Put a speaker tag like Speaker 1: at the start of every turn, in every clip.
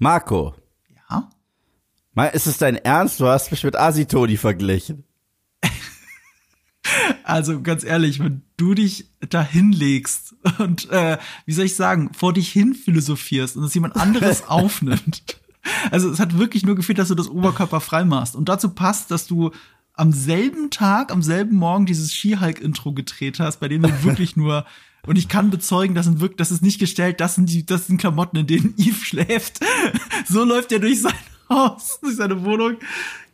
Speaker 1: Marco.
Speaker 2: Ja?
Speaker 1: Ist es dein Ernst? Du hast mich mit Asitoni verglichen.
Speaker 2: Also ganz ehrlich, wenn du dich da hinlegst und äh, wie soll ich sagen, vor dich hin philosophierst und es jemand anderes aufnimmt. Also es hat wirklich nur gefehlt, dass du das Oberkörper frei machst. Und dazu passt, dass du am selben Tag, am selben Morgen dieses Ski-Hulk-Intro gedreht hast, bei dem du wirklich nur und ich kann bezeugen, das sind wirklich, das ist nicht gestellt, das sind die, das sind Klamotten, in denen Eve schläft. So läuft er durch sein Haus, durch seine Wohnung.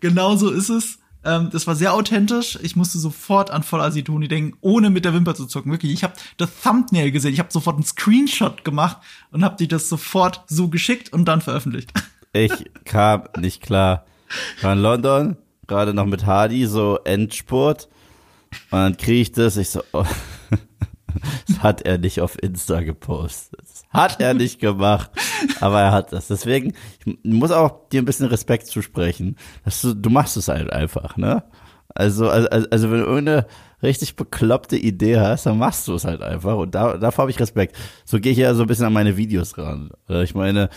Speaker 2: Genau so ist es. Ähm, das war sehr authentisch. Ich musste sofort an Voll Asitoni denken, ohne mit der Wimper zu zucken. Wirklich, ich habe das Thumbnail gesehen. Ich habe sofort einen Screenshot gemacht und habe dir das sofort so geschickt und dann veröffentlicht.
Speaker 1: Ich kam nicht klar. War in London, gerade noch mit Hardy, so Endspurt. Und dann kriege ich das, ich so, oh. das hat er nicht auf Insta gepostet. Das hat er nicht gemacht, aber er hat das. Deswegen, ich muss auch dir ein bisschen Respekt zusprechen. Dass du, du machst es halt einfach, ne? Also, also, also wenn du irgendeine richtig bekloppte Idee hast, dann machst du es halt einfach. Und da, davor habe ich Respekt. So gehe ich ja so ein bisschen an meine Videos ran. Äh, ich meine,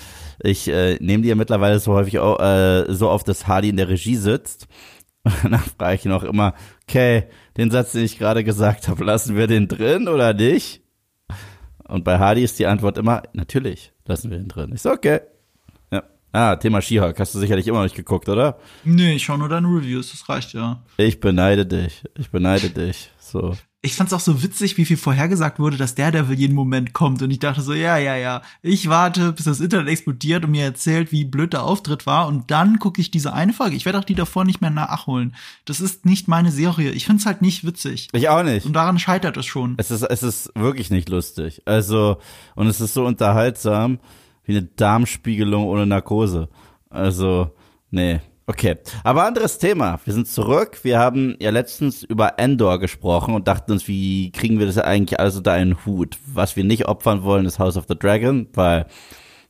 Speaker 1: ich äh, nehme die ja mittlerweile so häufig auch, äh, so auf, dass Hardy in der Regie sitzt. Und danach frage ich ihn auch immer, okay, den Satz, den ich gerade gesagt habe, lassen wir den drin oder nicht? Und bei Hardy ist die Antwort immer, natürlich, lassen wir den drin. Ich so, okay. Ja. Ah, Thema Skihawk, hast du sicherlich immer noch nicht geguckt, oder?
Speaker 2: Nee, ich schau nur deine Reviews, das reicht ja.
Speaker 1: Ich beneide dich, ich beneide dich, so
Speaker 2: ich fand's auch so witzig, wie viel vorhergesagt wurde, dass der Devil jeden Moment kommt. Und ich dachte so, ja, ja, ja, ich warte, bis das Internet explodiert und mir erzählt, wie blöd der Auftritt war. Und dann gucke ich diese eine Folge. Ich werde auch die davor nicht mehr nachholen. Das ist nicht meine Serie. Ich find's halt nicht witzig.
Speaker 1: Ich auch nicht.
Speaker 2: Und daran scheitert es schon.
Speaker 1: Es ist, es ist wirklich nicht lustig. Also, und es ist so unterhaltsam wie eine Darmspiegelung ohne Narkose. Also, nee. Okay, aber anderes Thema. Wir sind zurück. Wir haben ja letztens über Endor gesprochen und dachten uns, wie kriegen wir das eigentlich alles unter einen Hut? Was wir nicht opfern wollen, ist House of the Dragon, weil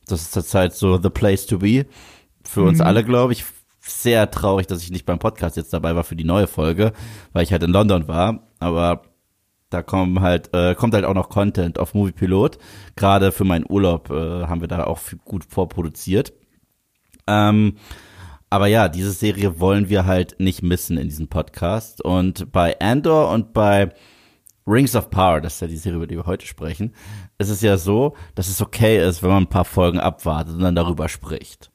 Speaker 1: das ist zurzeit so the place to be. Für uns mhm. alle, glaube ich. Sehr traurig, dass ich nicht beim Podcast jetzt dabei war für die neue Folge, weil ich halt in London war. Aber da kommen halt, äh, kommt halt auch noch Content auf Movie Pilot. Gerade für meinen Urlaub äh, haben wir da auch gut vorproduziert. Ähm, aber ja, diese Serie wollen wir halt nicht missen in diesem Podcast. Und bei Andor und bei Rings of Power, das ist ja die Serie, über die wir heute sprechen, ist es ja so, dass es okay ist, wenn man ein paar Folgen abwartet und dann darüber spricht.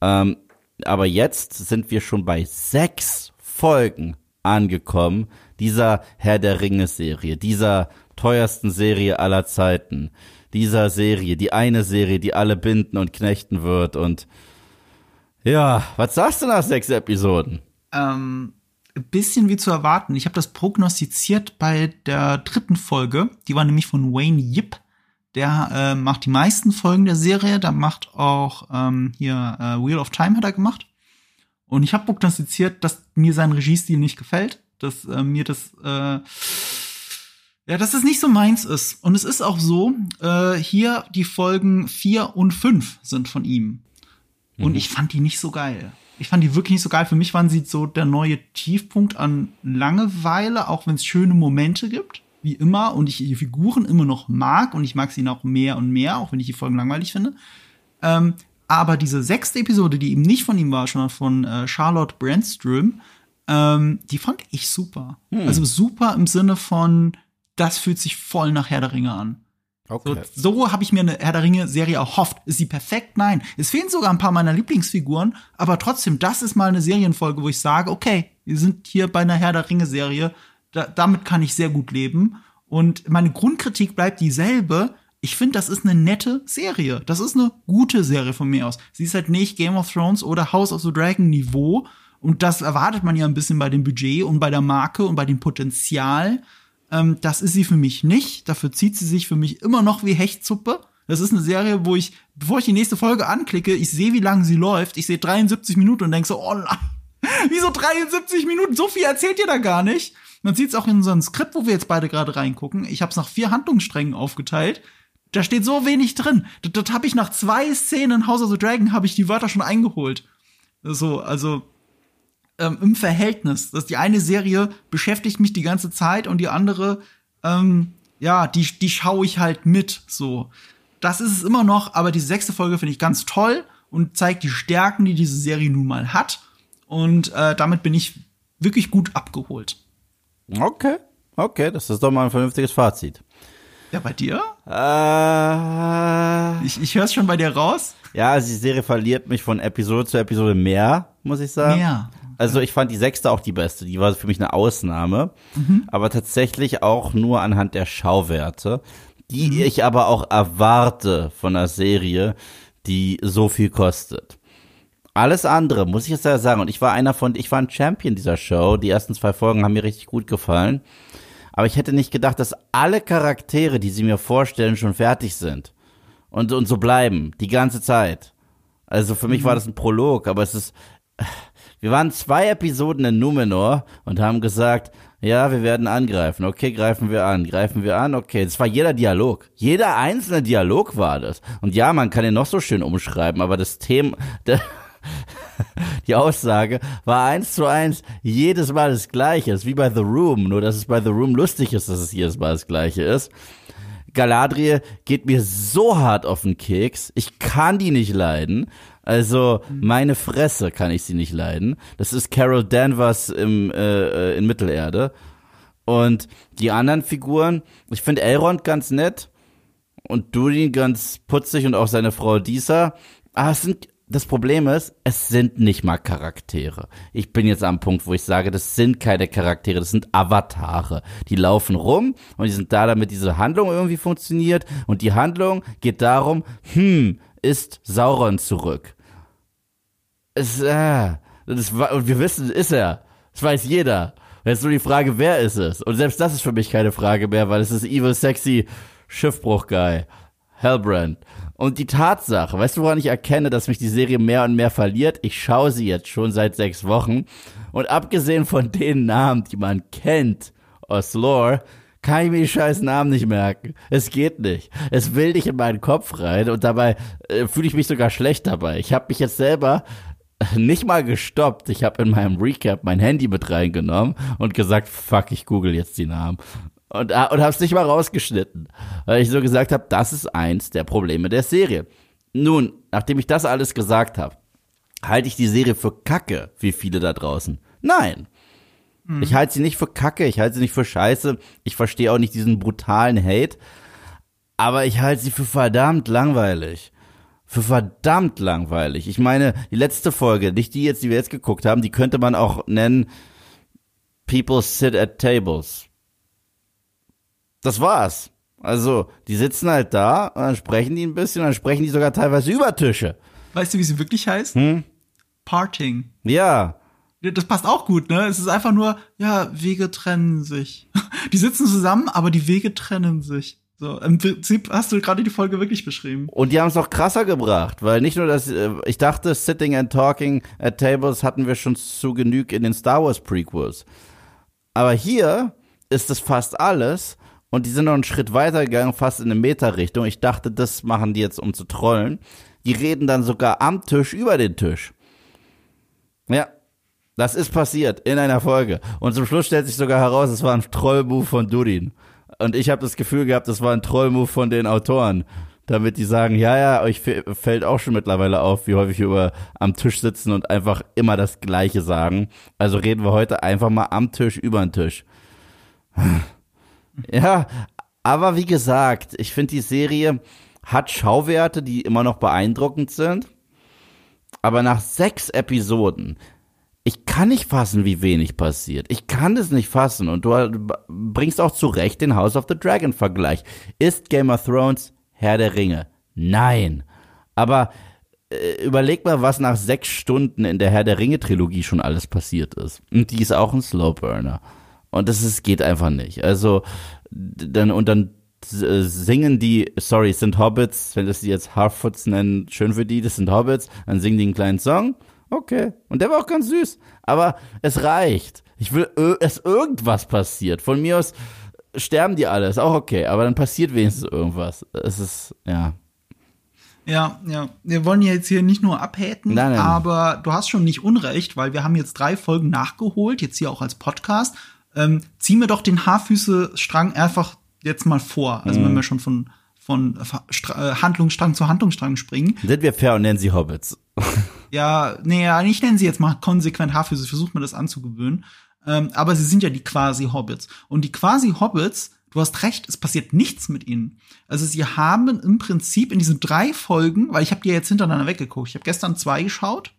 Speaker 1: Ähm, aber jetzt sind wir schon bei sechs Folgen angekommen, dieser Herr der Ringe-Serie, dieser teuersten Serie aller Zeiten, dieser Serie, die eine Serie, die alle binden und knechten wird und ja, was sagst du nach sechs Episoden?
Speaker 2: Ähm, ein bisschen wie zu erwarten. Ich habe das prognostiziert bei der dritten Folge. Die war nämlich von Wayne Yip. Der äh, macht die meisten Folgen der Serie. Da macht auch ähm, hier äh, Wheel of Time hat er gemacht. Und ich habe prognostiziert, dass mir sein Regiestil nicht gefällt. Dass äh, mir das äh, ja, dass es nicht so meins ist. Und es ist auch so, äh, hier die Folgen vier und fünf sind von ihm. Und mhm. ich fand die nicht so geil. Ich fand die wirklich nicht so geil. Für mich waren sie so der neue Tiefpunkt an Langeweile, auch wenn es schöne Momente gibt, wie immer, und ich die Figuren immer noch mag und ich mag sie noch mehr und mehr, auch wenn ich die Folgen langweilig finde. Ähm, aber diese sechste Episode, die eben nicht von ihm war, sondern von äh, Charlotte Brandström, ähm, die fand ich super. Hm. Also super im Sinne von, das fühlt sich voll nach Herr der Ringe an. Okay. So, so habe ich mir eine Herr der Ringe-Serie erhofft. Ist sie perfekt? Nein. Es fehlen sogar ein paar meiner Lieblingsfiguren, aber trotzdem, das ist mal eine Serienfolge, wo ich sage, okay, wir sind hier bei einer Herr der Ringe-Serie. Da, damit kann ich sehr gut leben. Und meine Grundkritik bleibt dieselbe. Ich finde, das ist eine nette Serie. Das ist eine gute Serie von mir aus. Sie ist halt nicht Game of Thrones oder House of the Dragon Niveau. Und das erwartet man ja ein bisschen bei dem Budget und bei der Marke und bei dem Potenzial. Ähm, das ist sie für mich nicht. Dafür zieht sie sich für mich immer noch wie Hechtsuppe. Das ist eine Serie, wo ich, bevor ich die nächste Folge anklicke, ich sehe, wie lange sie läuft. Ich sehe 73 Minuten und denke so, oh nein, wieso 73 Minuten? So viel erzählt ihr da gar nicht. Man sieht es auch in unserem Skript, wo wir jetzt beide gerade reingucken. Ich habe es nach vier Handlungssträngen aufgeteilt. Da steht so wenig drin. Das, das habe ich nach zwei Szenen in House of the Dragon habe ich die Wörter schon eingeholt. So, also ähm, im Verhältnis. Dass die eine Serie beschäftigt mich die ganze Zeit und die andere, ähm, ja, die, die schaue ich halt mit. So. Das ist es immer noch, aber die sechste Folge finde ich ganz toll. und zeigt die Stärken, die diese Serie nun mal hat. Und äh, damit bin ich wirklich gut abgeholt.
Speaker 1: Okay, okay, das ist doch mal ein vernünftiges Fazit.
Speaker 2: Ja, bei dir?
Speaker 1: Äh,
Speaker 2: Ich, ich höre es schon bei dir raus.
Speaker 1: ja, also die Serie verliert mich von Episode zu Episode mehr, muss ich sagen.
Speaker 2: Mehr.
Speaker 1: Also ich fand die sechste auch die beste. Die war für mich eine Ausnahme. Aber tatsächlich auch nur anhand der Schauwerte, die ich aber auch erwarte von einer Serie, die so viel kostet. Alles andere, muss ich jetzt ja sagen. Und ich war einer von, ich war ein Champion dieser Show. Die ersten zwei Folgen haben mir richtig gut gefallen. Aber ich hätte nicht gedacht, dass alle Charaktere, die sie mir vorstellen, schon fertig sind. Und, und so bleiben. Die ganze Zeit. Also für mich war das ein Prolog, aber es ist, wir waren zwei Episoden in Numenor und haben gesagt, ja, wir werden angreifen. Okay, greifen wir an. Greifen wir an. Okay, das war jeder Dialog. Jeder einzelne Dialog war das. Und ja, man kann ihn noch so schön umschreiben, aber das Thema, die Aussage war eins zu eins jedes Mal das Gleiche. Es ist wie bei The Room, nur dass es bei The Room lustig ist, dass es jedes Mal das Gleiche ist. Galadriel geht mir so hart auf den Keks. Ich kann die nicht leiden. Also meine Fresse kann ich sie nicht leiden. Das ist Carol Danvers im, äh, äh, in Mittelerde. Und die anderen Figuren, ich finde Elrond ganz nett und Durin ganz putzig und auch seine Frau Disa. Aber es sind, das Problem ist, es sind nicht mal Charaktere. Ich bin jetzt am Punkt, wo ich sage, das sind keine Charaktere, das sind Avatare. Die laufen rum und die sind da, damit diese Handlung irgendwie funktioniert. Und die Handlung geht darum, hm, ist Sauron zurück. Es, äh, das, wa- und wir wissen, ist er. Das weiß jeder. Jetzt nur die Frage, wer ist es? Und selbst das ist für mich keine Frage mehr, weil es ist Evil Sexy Schiffbruch-Guy. Hellbrand. Und die Tatsache, weißt du, woran ich erkenne, dass mich die Serie mehr und mehr verliert? Ich schaue sie jetzt schon seit sechs Wochen. Und abgesehen von den Namen, die man kennt aus Lore, kann ich mir die scheiß Namen nicht merken. Es geht nicht. Es will nicht in meinen Kopf rein und dabei äh, fühle ich mich sogar schlecht dabei. Ich habe mich jetzt selber nicht mal gestoppt. Ich habe in meinem Recap mein Handy mit reingenommen und gesagt, fuck, ich google jetzt die Namen. Und, äh, und habe es nicht mal rausgeschnitten, weil ich so gesagt habe, das ist eins der Probleme der Serie. Nun, nachdem ich das alles gesagt habe, halte ich die Serie für Kacke, wie viele da draußen. Nein. Ich halte sie nicht für Kacke, ich halte sie nicht für Scheiße, ich verstehe auch nicht diesen brutalen Hate, aber ich halte sie für verdammt langweilig. Für verdammt langweilig. Ich meine, die letzte Folge, nicht die jetzt, die wir jetzt geguckt haben, die könnte man auch nennen People sit at tables. Das war's. Also, die sitzen halt da und dann sprechen die ein bisschen, und dann sprechen die sogar teilweise über Tische.
Speaker 2: Weißt du, wie sie wirklich heißt?
Speaker 1: Hm?
Speaker 2: Parting.
Speaker 1: Ja,
Speaker 2: Das passt auch gut, ne? Es ist einfach nur, ja, Wege trennen sich. Die sitzen zusammen, aber die Wege trennen sich. So, im Prinzip hast du gerade die Folge wirklich beschrieben.
Speaker 1: Und die haben es noch krasser gebracht, weil nicht nur das, äh, ich dachte, Sitting and Talking at Tables hatten wir schon zu genüg in den Star Wars Prequels. Aber hier ist es fast alles und die sind noch einen Schritt weiter gegangen, fast in eine Meta-Richtung. Ich dachte, das machen die jetzt, um zu trollen. Die reden dann sogar am Tisch über den Tisch. Ja, das ist passiert in einer Folge. Und zum Schluss stellt sich sogar heraus, es war ein Troll-Move von Dudin. Und ich habe das Gefühl gehabt, das war ein Troll-Move von den Autoren. Damit die sagen, ja, ja, euch fällt auch schon mittlerweile auf, wie häufig wir über am Tisch sitzen und einfach immer das Gleiche sagen. Also reden wir heute einfach mal am Tisch über den Tisch. Ja, aber wie gesagt, ich finde die Serie hat Schauwerte, die immer noch beeindruckend sind. Aber nach sechs Episoden, ich kann nicht fassen, wie wenig passiert. Ich kann es nicht fassen. Und du bringst auch zu Recht den House of the Dragon Vergleich. Ist Game of Thrones Herr der Ringe? Nein. Aber äh, überleg mal, was nach sechs Stunden in der Herr der Ringe Trilogie schon alles passiert ist. Und die ist auch ein Slowburner. Und das ist, geht einfach nicht. Also, dann, und dann äh, singen die, sorry, sind Hobbits, wenn das die jetzt Harfoots nennen, schön für die, das sind Hobbits, dann singen die einen kleinen Song. Okay. Und der war auch ganz süß. Aber es reicht. Ich will, dass irgendwas passiert. Von mir aus sterben die alle, ist auch okay. Aber dann passiert wenigstens irgendwas. Es ist, ja.
Speaker 2: Ja, ja. Wir wollen ja jetzt hier nicht nur abhaten,
Speaker 1: Nein, nein.
Speaker 2: aber du hast schon nicht unrecht, weil wir haben jetzt drei Folgen nachgeholt, jetzt hier auch als Podcast. Ähm, zieh mir doch den Haarfüße-Strang einfach jetzt mal vor. Also
Speaker 1: Mhm.
Speaker 2: wenn wir schon von von äh, Handlungsstrang zu Handlungsstrang springen.
Speaker 1: Sind wir fair und nennen sie Hobbits?
Speaker 2: Ja, nee, ich nenne sie jetzt mal konsequent Haarfüße, versucht mir das anzugewöhnen. Ähm, aber sie sind ja die quasi Hobbits. Und die quasi Hobbits, du hast recht, es passiert nichts mit ihnen. Also sie haben im Prinzip in diesen drei Folgen, weil ich habe die jetzt hintereinander weggeguckt. Ich habe gestern zwei geschaut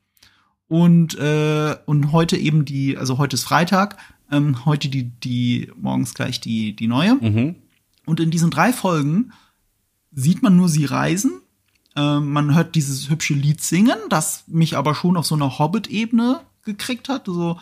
Speaker 2: und äh, und heute eben die, also heute ist Freitag, ähm, heute die die morgens gleich die die neue.
Speaker 1: Mhm.
Speaker 2: Und in diesen drei Folgen sieht man nur sie reisen. Ähm, man hört dieses hübsche Lied singen, das mich aber schon auf so einer Hobbit-Ebene gekriegt hat. So,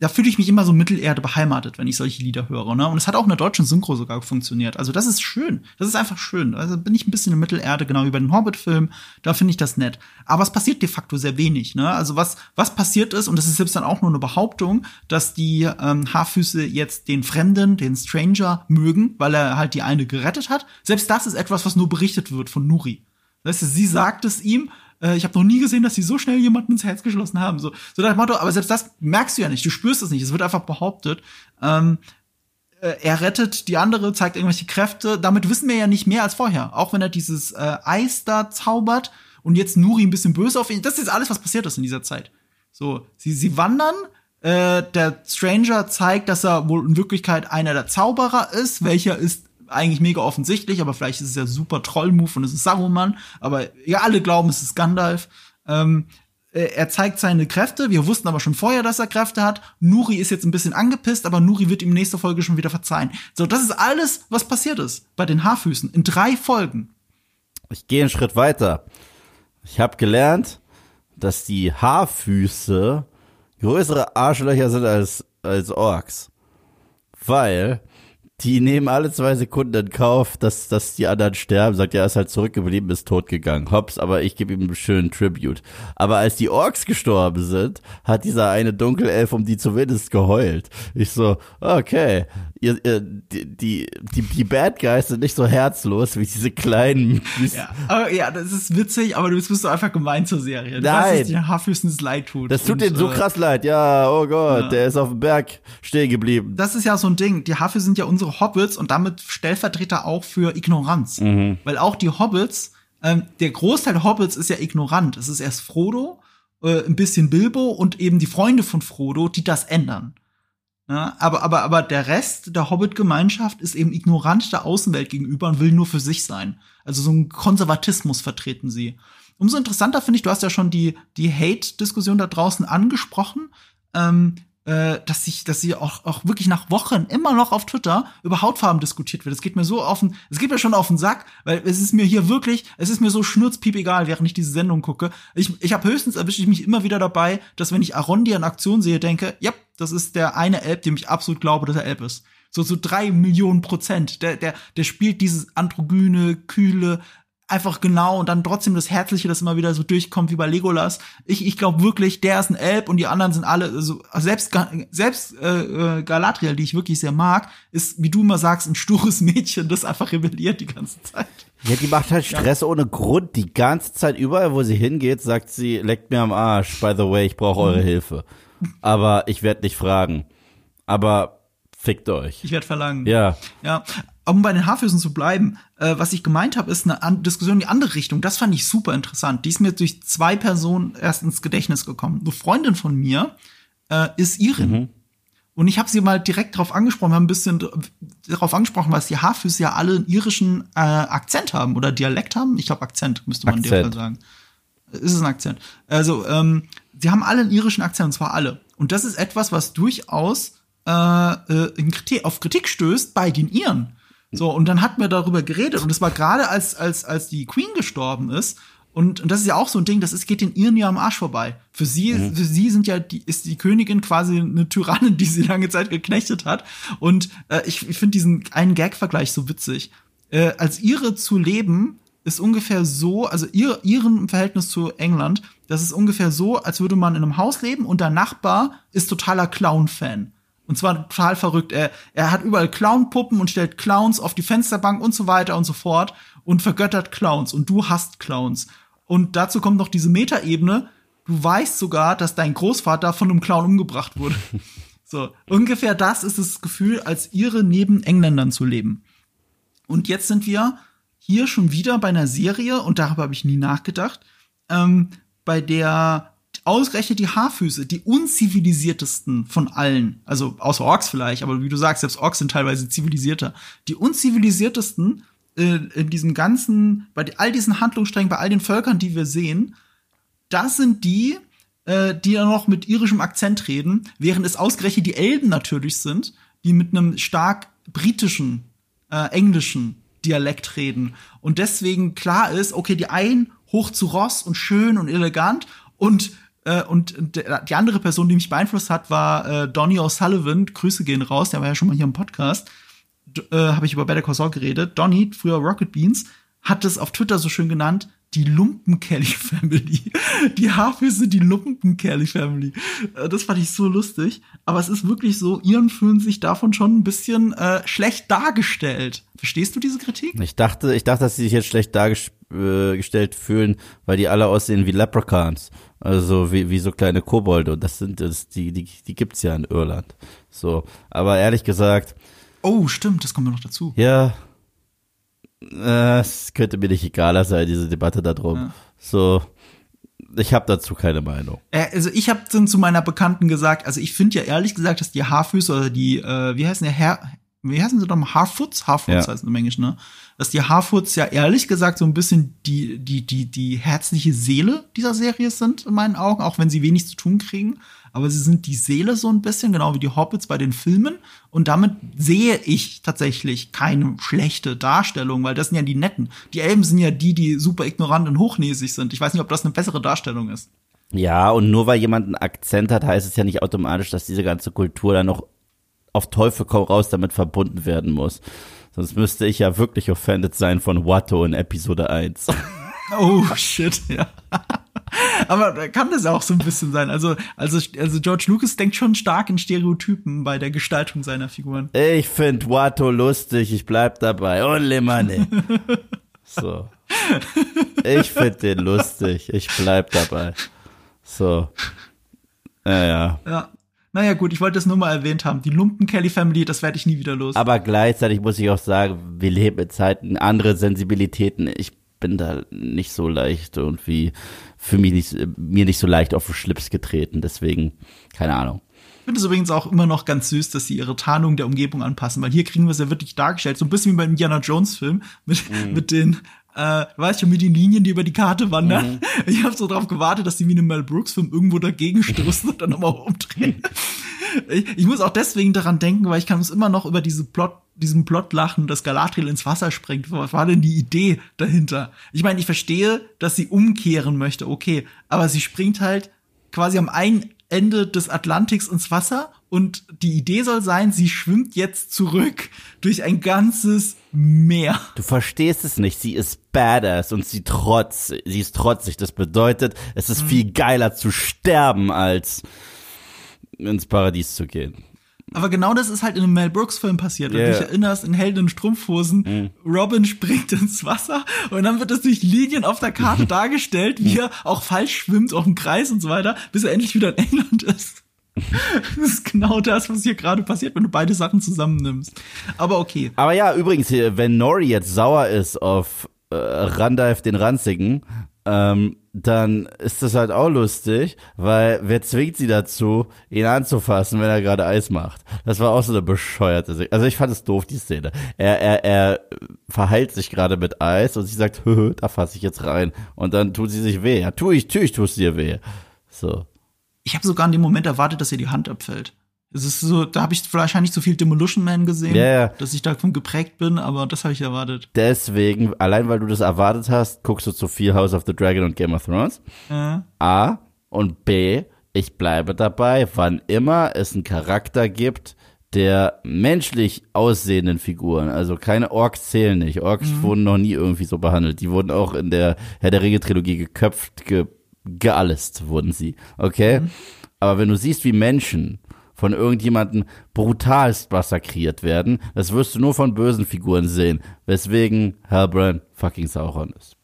Speaker 2: da fühle ich mich immer so Mittelerde beheimatet, wenn ich solche Lieder höre. Ne? Und es hat auch in der deutschen Synchro sogar funktioniert. Also das ist schön. Das ist einfach schön. Also bin ich ein bisschen in Mittelerde, genau wie bei den Hobbit-Filmen. Da finde ich das nett. Aber es passiert de facto sehr wenig. Ne? Also was, was passiert ist, und das ist selbst dann auch nur eine Behauptung, dass die ähm, Haarfüße jetzt den Fremden, den Stranger mögen, weil er halt die eine gerettet hat. Selbst das ist etwas, was nur berichtet wird von Nuri. Weißt du, sie sagt es ihm, äh, ich habe noch nie gesehen, dass sie so schnell jemanden ins Herz geschlossen haben. So, so das Motto, aber selbst das merkst du ja nicht, du spürst es nicht, es wird einfach behauptet. Ähm, äh, er rettet die andere, zeigt irgendwelche Kräfte. Damit wissen wir ja nicht mehr als vorher. Auch wenn er dieses äh, Eis da zaubert und jetzt Nuri ein bisschen böse auf ihn. Das ist alles, was passiert ist in dieser Zeit. So, sie, sie wandern. Äh, der Stranger zeigt, dass er wohl in Wirklichkeit einer der Zauberer ist. Welcher ist eigentlich mega offensichtlich, aber vielleicht ist es ja super Troll-Move und es ist Saruman. Aber ja, alle glauben, es ist Gandalf. Ähm, äh, er zeigt seine Kräfte. Wir wussten aber schon vorher, dass er Kräfte hat. Nuri ist jetzt ein bisschen angepisst, aber Nuri wird ihm nächste Folge schon wieder verzeihen. So, das ist alles, was passiert ist bei den Haarfüßen in drei Folgen.
Speaker 1: Ich gehe einen Schritt weiter. Ich habe gelernt, dass die Haarfüße größere Arschlöcher sind als, als Orks. Weil die nehmen alle zwei Sekunden in Kauf, dass, dass die anderen sterben. Sagt, ja, er ist halt zurückgeblieben, ist tot gegangen. Hops, aber ich gebe ihm einen schönen Tribute. Aber als die Orks gestorben sind, hat dieser eine Dunkelelf um die zumindest geheult. Ich so, okay, ihr, ihr, die, die, die, Bad Guys sind nicht so herzlos wie diese kleinen.
Speaker 2: Ja, aber, ja das ist witzig, aber du bist so einfach gemein zur Serie. Du
Speaker 1: Nein.
Speaker 2: weißt, dass dir Haarfüßen es leid tut.
Speaker 1: Das tut denen so
Speaker 2: äh,
Speaker 1: krass leid. Ja, oh Gott,
Speaker 2: Ja.
Speaker 1: der ist auf dem Berg stehen geblieben.
Speaker 2: das ist ja so ein Ding. Die Hafe sind ja unsere Hobbits und damit Stellvertreter auch für Ignoranz. Weil auch die Hobbits, ähm, der Großteil der Hobbits ist ja ignorant. Es ist erst Frodo, äh, ein bisschen Bilbo und eben die Freunde von Frodo, die das ändern. Ja, aber, aber, aber der Rest der Hobbit-Gemeinschaft ist eben ignorant der Außenwelt gegenüber und will nur für sich sein. Also so ein Konservatismus vertreten sie. Umso interessanter finde ich, du hast ja schon die, die Hate-Diskussion da draußen angesprochen, ähm, äh, dass sich, dass sie auch, auch wirklich nach Wochen immer noch auf Twitter über Hautfarben diskutiert wird. Es geht mir so auf den, es geht mir schon auf den Sack, weil es ist mir hier wirklich, es ist mir so schnurzpiep egal, während ich diese Sendung gucke. Ich, ich habe höchstens erwische ich mich immer wieder dabei, dass wenn ich Arondi in Aktion sehe, denke, ja, das ist der eine Elb, dem ich absolut glaube, dass er Elb ist. So, so drei Millionen Prozent. Der, der, der spielt dieses androgyne, kühle, einfach genau und dann trotzdem das Herzliche, das immer wieder so durchkommt wie bei Legolas. Ich, ich glaube wirklich, der ist ein Elb und die anderen sind alle so selbst selbst äh, äh, Galadriel, die ich wirklich sehr mag, ist wie du immer sagst ein stures Mädchen, das einfach rebelliert die ganze Zeit.
Speaker 1: Ja, die macht halt Stress ohne Grund. Die ganze Zeit überall, wo sie hingeht, sagt sie, leckt mir am Arsch. By the way, ich brauche eure Hilfe. Aber ich werde nicht fragen. Aber fickt euch.
Speaker 2: Ich werde verlangen.
Speaker 1: Ja.
Speaker 2: Ja, um bei den Haarfüßen zu bleiben, äh, was ich gemeint habe, ist eine An Diskussion in die andere Richtung. Das fand ich super interessant. Die ist mir durch zwei Personen erst ins Gedächtnis gekommen. Eine Freundin von mir äh, ist Irin. Und ich habe sie mal direkt darauf angesprochen, wir haben ein bisschen darauf angesprochen, was die Haarfüße ja alle einen irischen äh, Akzent haben oder Dialekt haben. Ich glaube, Akzent müsste man in dem. Fall sagen. Ist es ein Akzent? Also, ähm, sie haben alle einen irischen Akzent, und zwar alle. Und das ist etwas, was durchaus äh, äh, in Kritik, auf Kritik stößt bei den Iren. So, und dann hat man darüber geredet. Und es war gerade, als, als, als die Queen gestorben ist. Und, und das ist ja auch so ein Ding, das ist, geht den Iren ja am Arsch vorbei. Für sie, für sie sind ja die, ist die Königin quasi eine Tyrannin, die sie lange Zeit geknechtet hat. Und äh, ich, ich finde diesen einen Gag-Vergleich so witzig. Äh, als ihre zu leben, ist ungefähr so, also ihr, ihren im Verhältnis zu England, das ist ungefähr so, als würde man in einem Haus leben und der Nachbar ist totaler Clown-Fan. Und zwar total verrückt. Er, er hat überall Clown-Puppen und stellt Clowns auf die Fensterbank und so weiter und so fort und vergöttert Clowns. Und du hast Clowns. Und dazu kommt noch diese Metaebene. Du weißt sogar, dass dein Großvater von einem Clown umgebracht wurde. so, ungefähr das ist das Gefühl, als ihre neben Engländern zu leben. Und jetzt sind wir hier schon wieder bei einer Serie, und darüber habe ich nie nachgedacht, ähm, bei der ausgerechnet die Haarfüße, die unzivilisiertesten von allen, also außer Orks vielleicht, aber wie du sagst, selbst Orks sind teilweise zivilisierter, die unzivilisiertesten äh, in diesem ganzen, bei all diesen Handlungssträngen, bei all den Völkern, die wir sehen, das sind die, äh, die ja noch mit irischem Akzent reden, während es ausgerechnet die Elben natürlich sind, die mit einem stark britischen, äh, englischen Dialekt reden. Und deswegen klar ist, okay, die einen hoch zu Ross und schön und elegant und und die andere Person, die mich beeinflusst hat, war äh, Donny O'Sullivan. Grüße gehen raus, der war ja schon mal hier im Podcast. Äh, Habe ich über Better Call Saul geredet. Donny, früher Rocket Beans, hat es auf Twitter so schön genannt, die Lumpen-Kelly Family. Die Haarfüße, die Lumpen-Kelly Family. Äh, das fand ich so lustig. Aber es ist wirklich so, Iren fühlen sich davon schon ein bisschen äh, schlecht dargestellt. Verstehst du diese Kritik?
Speaker 1: Ich dachte, ich dachte, dass sie sich jetzt schlecht dargestellt fühlen, weil die alle aussehen wie Leprechauns. Also wie, wie so kleine Kobolde. Und das sind das, die, die, die gibt's ja in Irland. So. Aber ehrlich gesagt.
Speaker 2: Oh, stimmt, das kommt mir noch dazu.
Speaker 1: Ja, es könnte mir nicht egaler sein, diese Debatte darum. Ja. So, ich habe dazu keine Meinung.
Speaker 2: Äh, also ich habe dann zu meiner Bekannten gesagt, also ich finde ja ehrlich gesagt, dass die Haarfüße oder die, äh, wie heißen die, Hair, wie heißen sie nochmal, Haarfoots? Haarfoots ja. heißen im Englisch, ne? Dass die Haarfoots ja ehrlich gesagt so ein bisschen die, die, die, die herzliche Seele dieser Serie sind, in meinen Augen, auch wenn sie wenig zu tun kriegen aber sie sind die Seele so ein bisschen, genau wie die Hobbits bei den Filmen. Und damit sehe ich tatsächlich keine schlechte Darstellung, weil das sind ja die Netten. Die Elben sind ja die, die super ignorant und hochnäsig sind. Ich weiß nicht, ob das eine bessere Darstellung ist.
Speaker 1: Ja, und nur weil jemand einen Akzent hat, heißt es ja nicht automatisch, dass diese ganze Kultur dann noch auf Teufel komm raus damit verbunden werden muss. Sonst müsste ich ja wirklich offended sein von Watto in Episode 1.
Speaker 2: Oh, shit, ja. Aber kann das auch so ein bisschen sein. Also, also, also George Lucas denkt schon stark in Stereotypen bei der Gestaltung seiner Figuren.
Speaker 1: Ich find Watto lustig, ich bleib dabei. Ole Manne. So. Ich find den lustig, ich bleib dabei. So. Naja.
Speaker 2: Ja. Naja, gut, ich wollte das nur mal erwähnt haben. Die Lumpen Kelly Family, das werde ich nie wieder los.
Speaker 1: Aber gleichzeitig muss ich auch sagen, wir leben in Zeiten andere Sensibilitäten. Ich bin da nicht so leicht irgendwie für mich nicht, mir nicht so leicht auf den Schlips getreten. Deswegen, keine Ahnung.
Speaker 2: Ich finde es übrigens auch immer noch ganz süß, dass sie ihre Tarnung der Umgebung anpassen, weil hier kriegen wir es ja wirklich dargestellt, so ein bisschen wie beim Indiana Jones Film mit, mhm. mit den äh, weißt du, mit den Linien, die über die Karte wandern. Mhm. Ich habe so drauf gewartet, dass sie wie in einem Mel Brooks Film irgendwo dagegen stoßen und dann nochmal umdrehen. ich, ich muss auch deswegen daran denken, weil ich kann uns immer noch über diese Plot diesem Plot lachen, dass Galadriel ins Wasser springt. Was war denn die Idee dahinter? Ich meine, ich verstehe, dass sie umkehren möchte, okay, aber sie springt halt quasi am einen Ende des Atlantiks ins Wasser und die Idee soll sein, sie schwimmt jetzt zurück durch ein ganzes Meer.
Speaker 1: Du verstehst es nicht. Sie ist badass und sie trotz, sie ist trotzig. Das bedeutet, es ist viel geiler zu sterben als ins Paradies zu gehen.
Speaker 2: Aber genau das ist halt in einem Mel Brooks Film passiert. Wenn yeah. du dich erinnerst, in Helden in Strumpfhosen, mm. Robin springt ins Wasser und dann wird das durch Linien auf der Karte dargestellt, wie er auch falsch schwimmt auf dem Kreis und so weiter, bis er endlich wieder in England ist. das ist genau das, was hier gerade passiert, wenn du beide Sachen zusammennimmst. Aber okay.
Speaker 1: Aber ja, übrigens, wenn Nori jetzt sauer ist auf äh, Randalf den Ranzigen, ähm, dann ist das halt auch lustig, weil wer zwingt sie dazu, ihn anzufassen, wenn er gerade Eis macht? Das war auch so eine bescheuerte Szene. Also ich fand es doof, die Szene. Er, er, er verheilt sich gerade mit Eis und sie sagt, hö, da fasse ich jetzt rein. Und dann tut sie sich weh. Ja, tu ich, tu ich, tust dir weh. So.
Speaker 2: Ich habe sogar in dem Moment erwartet, dass ihr die Hand abfällt. Es ist so, da habe ich wahrscheinlich zu viel Demolition Man gesehen,
Speaker 1: ja.
Speaker 2: dass ich davon geprägt bin, aber das habe ich erwartet.
Speaker 1: Deswegen, allein weil du das erwartet hast, guckst du zu viel House of the Dragon und Game of Thrones. Ja. A und B, ich bleibe dabei, wann immer es einen Charakter gibt, der menschlich aussehenden Figuren, also keine Orks zählen nicht. Orks mhm. wurden noch nie irgendwie so behandelt. Die wurden auch in der Herr der Ringe Trilogie geköpft, ge, geallest wurden sie. Okay? Mhm. Aber wenn du siehst, wie Menschen von irgendjemandem brutalst massakriert werden. Das wirst du nur von bösen Figuren sehen, weswegen Halbrand fucking Sauron ist.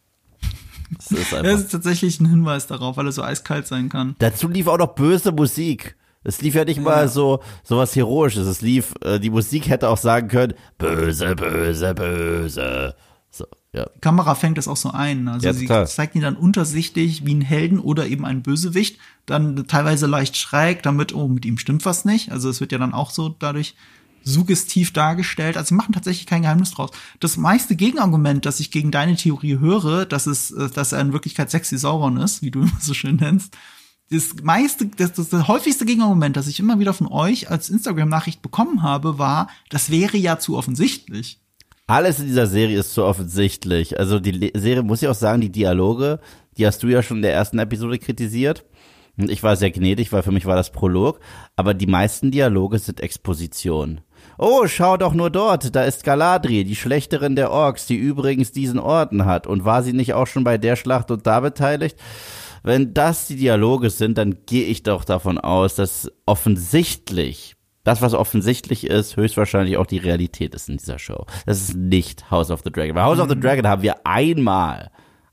Speaker 2: Das ist, das ist tatsächlich ein Hinweis darauf, weil er so eiskalt sein kann.
Speaker 1: Dazu lief auch noch böse Musik. Es lief ja nicht ja. mal so so was heroisches. Es lief, äh, die Musik hätte auch sagen können, böse, böse, böse. So. Ja.
Speaker 2: Die Kamera fängt das auch so ein. Also
Speaker 1: Ja,
Speaker 2: sie
Speaker 1: total.
Speaker 2: zeigt ihn dann untersichtig wie einen Helden oder eben einen Bösewicht, dann teilweise leicht schräg, damit, oh, mit ihm stimmt was nicht. Also es wird ja dann auch so dadurch suggestiv dargestellt. Also sie machen tatsächlich kein Geheimnis draus. Das meiste Gegenargument, das ich gegen deine Theorie höre, dass es, äh, dass er in Wirklichkeit sexy Sauron ist, wie du immer so schön nennst, das meiste, das, das, das häufigste Gegenargument, das ich immer wieder von euch als Instagram-Nachricht bekommen habe, war, das wäre ja zu offensichtlich.
Speaker 1: Alles in dieser Serie ist so offensichtlich. Also die Le Serie, muss ich auch sagen, die Dialoge, die hast du ja schon in der ersten Episode kritisiert. Und ich war sehr gnädig, weil für mich war das Prolog. Aber die meisten Dialoge sind Exposition. Oh, schau doch nur dort, da ist Galadriel, die Schlechterin der Orks, die übrigens diesen Orden hat. Und war sie nicht auch schon bei der Schlacht und da beteiligt? Wenn das die Dialoge sind, dann gehe ich doch davon aus, dass offensichtlich, das was offensichtlich ist, höchstwahrscheinlich auch die Realität ist in dieser Show. Das ist nicht House of the Dragon. Bei House of the Dragon haben wir einmal,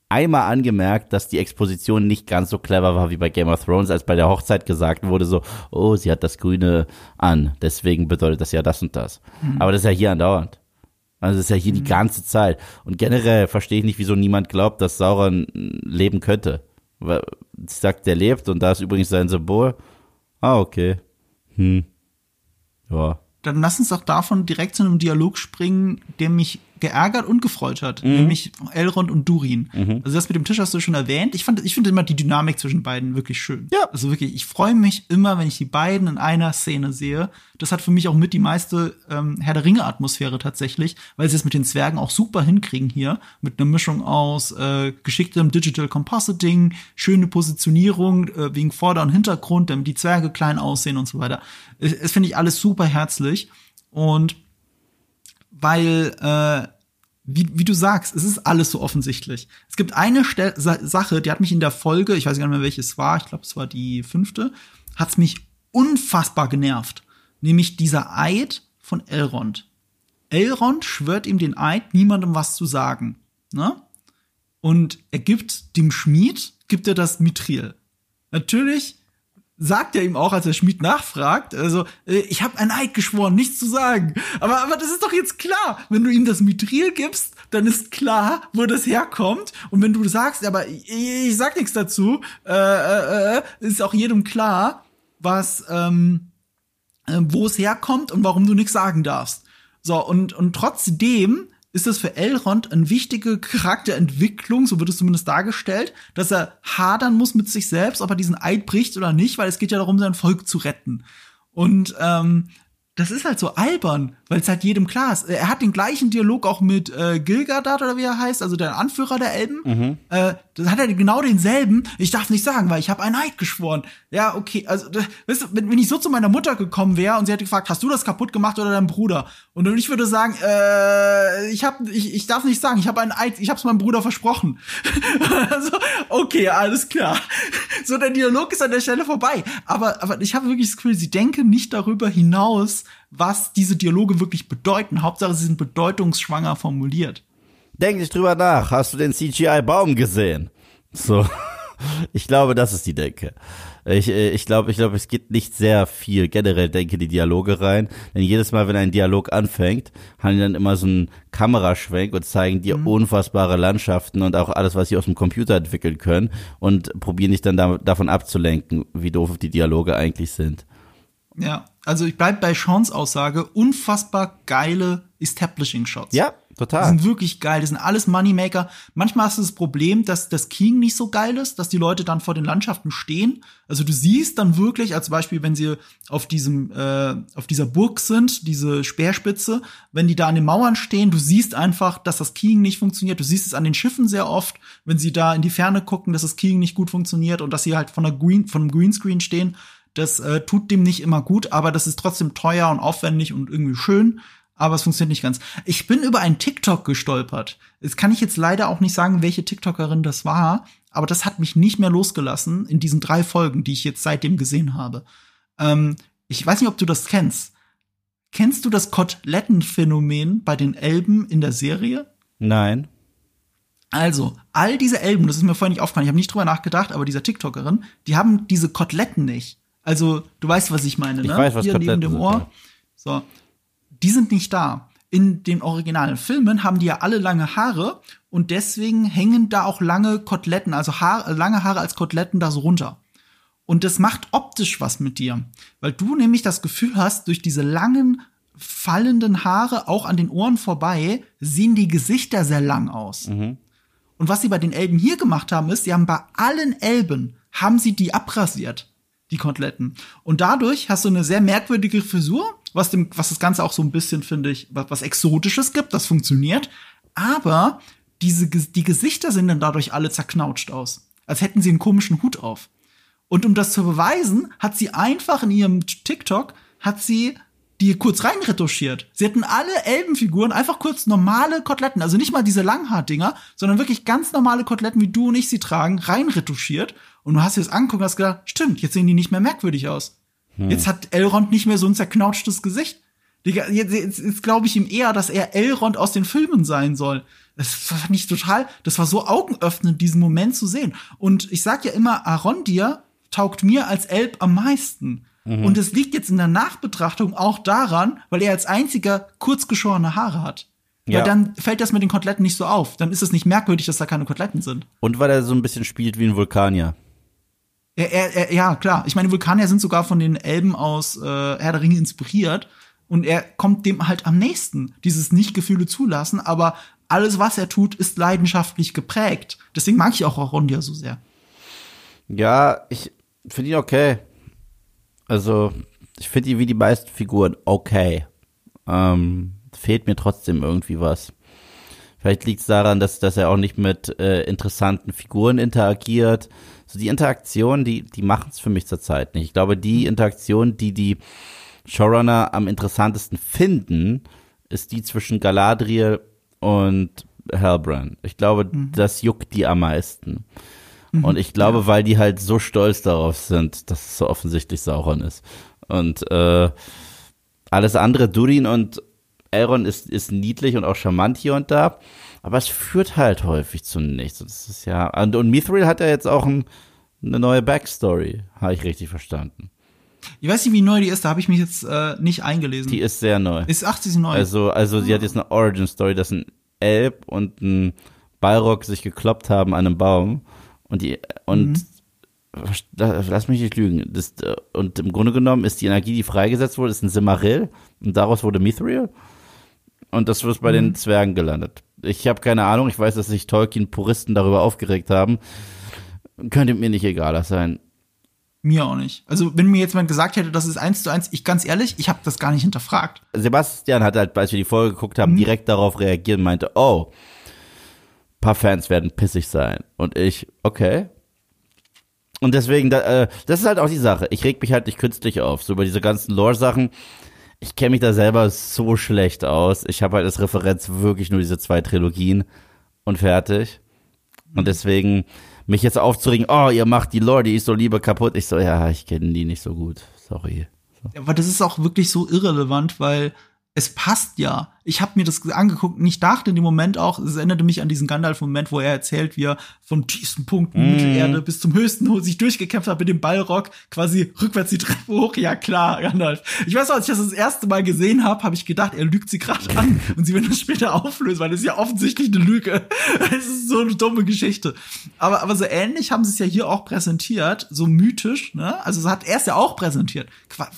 Speaker 1: einmal angemerkt, dass die Exposition nicht ganz so clever war wie bei Game of Thrones, als bei der Hochzeit gesagt wurde so, oh, sie hat das Grüne an, deswegen bedeutet das ja das und das. Aber das ist ja hier andauernd. Also das ist ja hier die ganze Zeit. Und generell verstehe ich nicht, wieso niemand glaubt, dass Sauron leben könnte. Sie sagt, der lebt und da ist übrigens sein Symbol. Ah, okay. Hm. Ja.
Speaker 2: Dann lass uns doch davon direkt zu einem Dialog springen, der mich geärgert und gefreut hat,
Speaker 1: Mhm.
Speaker 2: nämlich Elrond und Durin. Also das mit dem Tisch hast du schon erwähnt. Ich fand, ich finde immer die Dynamik zwischen beiden wirklich schön.
Speaker 1: Ja.
Speaker 2: Also wirklich, ich freue mich immer, wenn ich die beiden in einer Szene sehe. Das hat für mich auch mit die meiste ähm, Herr der Ringe Atmosphäre tatsächlich, weil sie es mit den Zwergen auch super hinkriegen hier, mit einer Mischung aus äh, geschicktem Digital Compositing, schöne Positionierung äh, wegen Vorder- und Hintergrund, damit die Zwerge klein aussehen und so weiter. Es, es finde ich alles super herzlich und weil, äh, wie, wie du sagst, es ist alles so offensichtlich. Es gibt eine Stel Sa Sache, die hat mich in der Folge, ich weiß gar nicht mehr welches war, ich glaube, es war die fünfte, hat's mich unfassbar genervt. Nämlich dieser Eid von Elrond. Elrond schwört ihm den Eid, niemandem was zu sagen. Ne? Und er gibt dem Schmied, gibt er das Mithril. Natürlich sagt er ihm auch, als der Schmied nachfragt, also äh, ich habe ein Eid geschworen, nichts zu sagen. Aber aber das ist doch jetzt klar, wenn du ihm das Mithril gibst, dann ist klar, wo das herkommt. Und wenn du sagst, aber ich, ich sag nichts dazu, äh, äh, äh, ist auch jedem klar, was ähm, äh, wo es herkommt und warum du nichts sagen darfst. So und und trotzdem ist es für Elrond eine wichtige Charakterentwicklung, so wird es zumindest dargestellt, dass er hadern muss mit sich selbst, ob er diesen Eid bricht oder nicht, weil es geht ja darum, sein Volk zu retten. Und ähm, das ist halt so albern, weil es halt jedem klar ist. Er hat den gleichen Dialog auch mit äh, Gilgalad oder wie er heißt, also der Anführer der Elben. Äh, das hat er genau denselben. Ich darf nicht sagen, weil ich habe einen Eid geschworen. Ja, okay. Also, das, weißt du, wenn, wenn ich so zu meiner Mutter gekommen wäre und sie hätte gefragt, hast du das kaputt gemacht oder dein Bruder? Und ich würde sagen, äh, ich hab, ich, ich darf nicht sagen, ich habe einen Eid, ich habe es meinem Bruder versprochen. also, okay, alles klar. So, der Dialog ist an der Stelle vorbei. Aber, aber ich habe wirklich das Gefühl, sie denken nicht darüber hinaus, was diese Dialoge wirklich bedeuten. Hauptsache, sie sind bedeutungsschwanger formuliert.
Speaker 1: Denk nicht drüber nach. Hast du den CGI-Baum gesehen? So. Ich glaube, das ist die Denke. Ich, äh, ich glaube, ich glaube, es geht nicht sehr viel generell denke die Dialoge rein. Denn jedes Mal, wenn ein Dialog anfängt, haben die dann immer so einen Kameraschwenk und zeigen dir unfassbare Landschaften und auch alles, was sie aus dem Computer entwickeln können und probieren dich dann da, davon abzulenken, wie doof die Dialoge eigentlich sind.
Speaker 2: Ja, also ich bleib bei Seans Aussage, unfassbar geile Establishing-Shots.
Speaker 1: Ja,
Speaker 2: Die
Speaker 1: total.
Speaker 2: sind wirklich geil, das sind alles Moneymaker. Manchmal hast du das Problem, dass das King nicht so geil ist, dass die Leute dann vor den Landschaften stehen. Also du siehst dann wirklich, als Beispiel, wenn sie auf diesem, äh, auf dieser Burg sind, diese Speerspitze, wenn die da an den Mauern stehen, du siehst einfach, dass das Keying nicht funktioniert. Du siehst es an den Schiffen sehr oft, wenn sie da in die Ferne gucken, dass das Keying nicht gut funktioniert und dass sie halt von der Green, von einem Greenscreen stehen. Das äh, tut dem nicht immer gut, aber das ist trotzdem teuer und aufwendig und irgendwie schön aber es funktioniert nicht ganz. Ich bin über einen TikTok gestolpert. Jetzt kann ich jetzt leider auch nicht sagen, welche TikTokerin das war, aber das hat mich nicht mehr losgelassen in diesen drei Folgen, die ich jetzt seitdem gesehen habe. Ähm, ich weiß nicht, ob du das kennst. Kennst du das Kotelettenphänomen bei den Elben in der Serie?
Speaker 1: Nein.
Speaker 2: Also, all diese Elben, das ist mir vorher nicht aufgefallen, ich habe nicht drüber nachgedacht, aber dieser TikTokerin, die haben diese Koteletten nicht. Also, du weißt, was ich meine, ne?
Speaker 1: Ich weiß, was
Speaker 2: Hier neben dem
Speaker 1: sind,
Speaker 2: Ohr.
Speaker 1: ja.
Speaker 2: So. Die sind nicht da. in den originalen Filmen haben die ja alle lange Haare und deswegen hängen da auch lange Koteletten, also Haar, lange Haare als Koteletten da so runter. Und das macht optisch was mit dir, weil du nämlich das Gefühl hast, durch diese langen fallenden Haare auch an den Ohren vorbei sehen die Gesichter sehr lang aus.
Speaker 1: Mhm.
Speaker 2: Und was sie bei den Elben hier gemacht haben, ist, sie haben bei allen Elben haben sie die abrasiert, die Koteletten. Und dadurch hast du eine sehr merkwürdige Frisur, was dem, was das Ganze auch so ein bisschen, finde ich, was, was Exotisches gibt, das funktioniert. Aber diese, die Gesichter sehen dann dadurch alle zerknautscht aus. Als hätten sie einen komischen Hut auf. Und um das zu beweisen, hat sie einfach in ihrem TikTok, hat sie die kurz reinretuschiert. Sie hatten alle Elbenfiguren einfach kurz normale Koteletten, also nicht mal diese Langhaardinger, sondern wirklich ganz normale Koteletten, wie du und ich sie tragen, reinretuschiert. Und du hast dir das angeguckt und hast gedacht, stimmt, jetzt sehen die nicht mehr merkwürdig aus. Hm. Jetzt hat Elrond nicht mehr so ein zerknautschtes Gesicht. Jetzt, jetzt, jetzt glaube ich ihm eher, dass er Elrond aus den Filmen sein soll. Das fand ich total, das war so augenöffnend, diesen Moment zu sehen. Und ich sag ja immer, Arondir taugt mir als Elb am meisten. Mhm. Und es liegt jetzt in der Nachbetrachtung auch daran, weil er als einziger kurzgeschorene Haare hat. Ja. Weil dann fällt das mit den Koteletten nicht so auf. Dann ist es nicht merkwürdig, dass da keine Koteletten sind.
Speaker 1: Und weil er so ein bisschen spielt wie ein Vulkanier.
Speaker 2: Er, er, er, ja, klar. Ich meine, Vulkanier sind sogar von den Elben aus äh, Herr der Ringe inspiriert. Und er kommt dem halt am nächsten. Dieses Nicht-Gefühle zulassen, aber alles, was er tut, ist leidenschaftlich geprägt. Deswegen mag ich auch Arondia so sehr.
Speaker 1: Ja, ich finde ihn okay. Also, ich finde die wie die meisten Figuren okay. Ähm, fehlt mir trotzdem irgendwie was. Vielleicht liegt es daran, dass, dass er auch nicht mit äh, interessanten Figuren interagiert. So die Interaktionen, die, die machen es für mich zurzeit nicht. Ich glaube, die Interaktion, die die Showrunner am interessantesten finden, ist die zwischen Galadriel und Halbrand. Ich glaube, mhm. das juckt die am meisten. Mhm. Und ich glaube, ja. weil die halt so stolz darauf sind, dass es so offensichtlich Sauron ist. Und äh, alles andere, Durin und Elrond ist, ist niedlich und auch charmant hier und da, aber es führt halt häufig zu nichts. Das ist ja, und, und Mithril hat ja jetzt auch ein, eine neue Backstory, habe ich richtig verstanden.
Speaker 2: Ich weiß nicht, wie neu die ist, da habe ich mich jetzt äh, nicht eingelesen.
Speaker 1: Die ist sehr neu.
Speaker 2: Ist 80 neu.
Speaker 1: Also, also sie hat jetzt eine Origin Story, dass ein Elb und ein Balrog sich gekloppt haben an einem Baum und die, und, mhm. lass mich nicht lügen. Das, und im Grunde genommen ist die Energie, die freigesetzt wurde, ist ein Simarill und daraus wurde Mithril. Und das wird bei mhm. den Zwergen gelandet. Ich habe keine Ahnung, ich weiß, dass sich Tolkien-Puristen darüber aufgeregt haben. Könnte mir nicht egaler sein.
Speaker 2: Mir auch nicht. Also, wenn mir jetzt jemand gesagt hätte, das ist eins zu eins, ich ganz ehrlich, ich habe das gar nicht hinterfragt.
Speaker 1: Sebastian hat halt, als wir die Folge geguckt haben, mhm. direkt darauf reagiert und meinte, oh, paar Fans werden pissig sein. Und ich, okay. Und deswegen, äh, das ist halt auch die Sache. Ich reg mich halt nicht künstlich auf. So über diese ganzen Lore-Sachen. Ich kenne mich da selber so schlecht aus. Ich habe halt als Referenz wirklich nur diese zwei Trilogien und fertig. Und deswegen mich jetzt aufzuregen, oh, ihr macht die Lore, die ich so liebe, kaputt. Ich so, ja, ich kenne die nicht so gut. Sorry.
Speaker 2: So. Aber das ist auch wirklich so irrelevant, weil es passt ja ich habe mir das angeguckt und ich dachte in dem Moment auch, es erinnerte mich an diesen Gandalf-Moment, wo er erzählt, wie er vom tiefsten Punkt mm. Mittelerde bis zum höchsten sich durchgekämpft hat mit dem Ballrock, quasi rückwärts die Treppe hoch. Ja klar, Gandalf. Ich weiß noch, als ich das das erste Mal gesehen habe, habe ich gedacht, er lügt sie gerade an und sie werden das später auflösen, weil das ist ja offensichtlich eine Lüge. Es ist so eine dumme Geschichte. Aber, aber so ähnlich haben sie es ja hier auch präsentiert, so mythisch, ne? Also es hat er es ja auch präsentiert.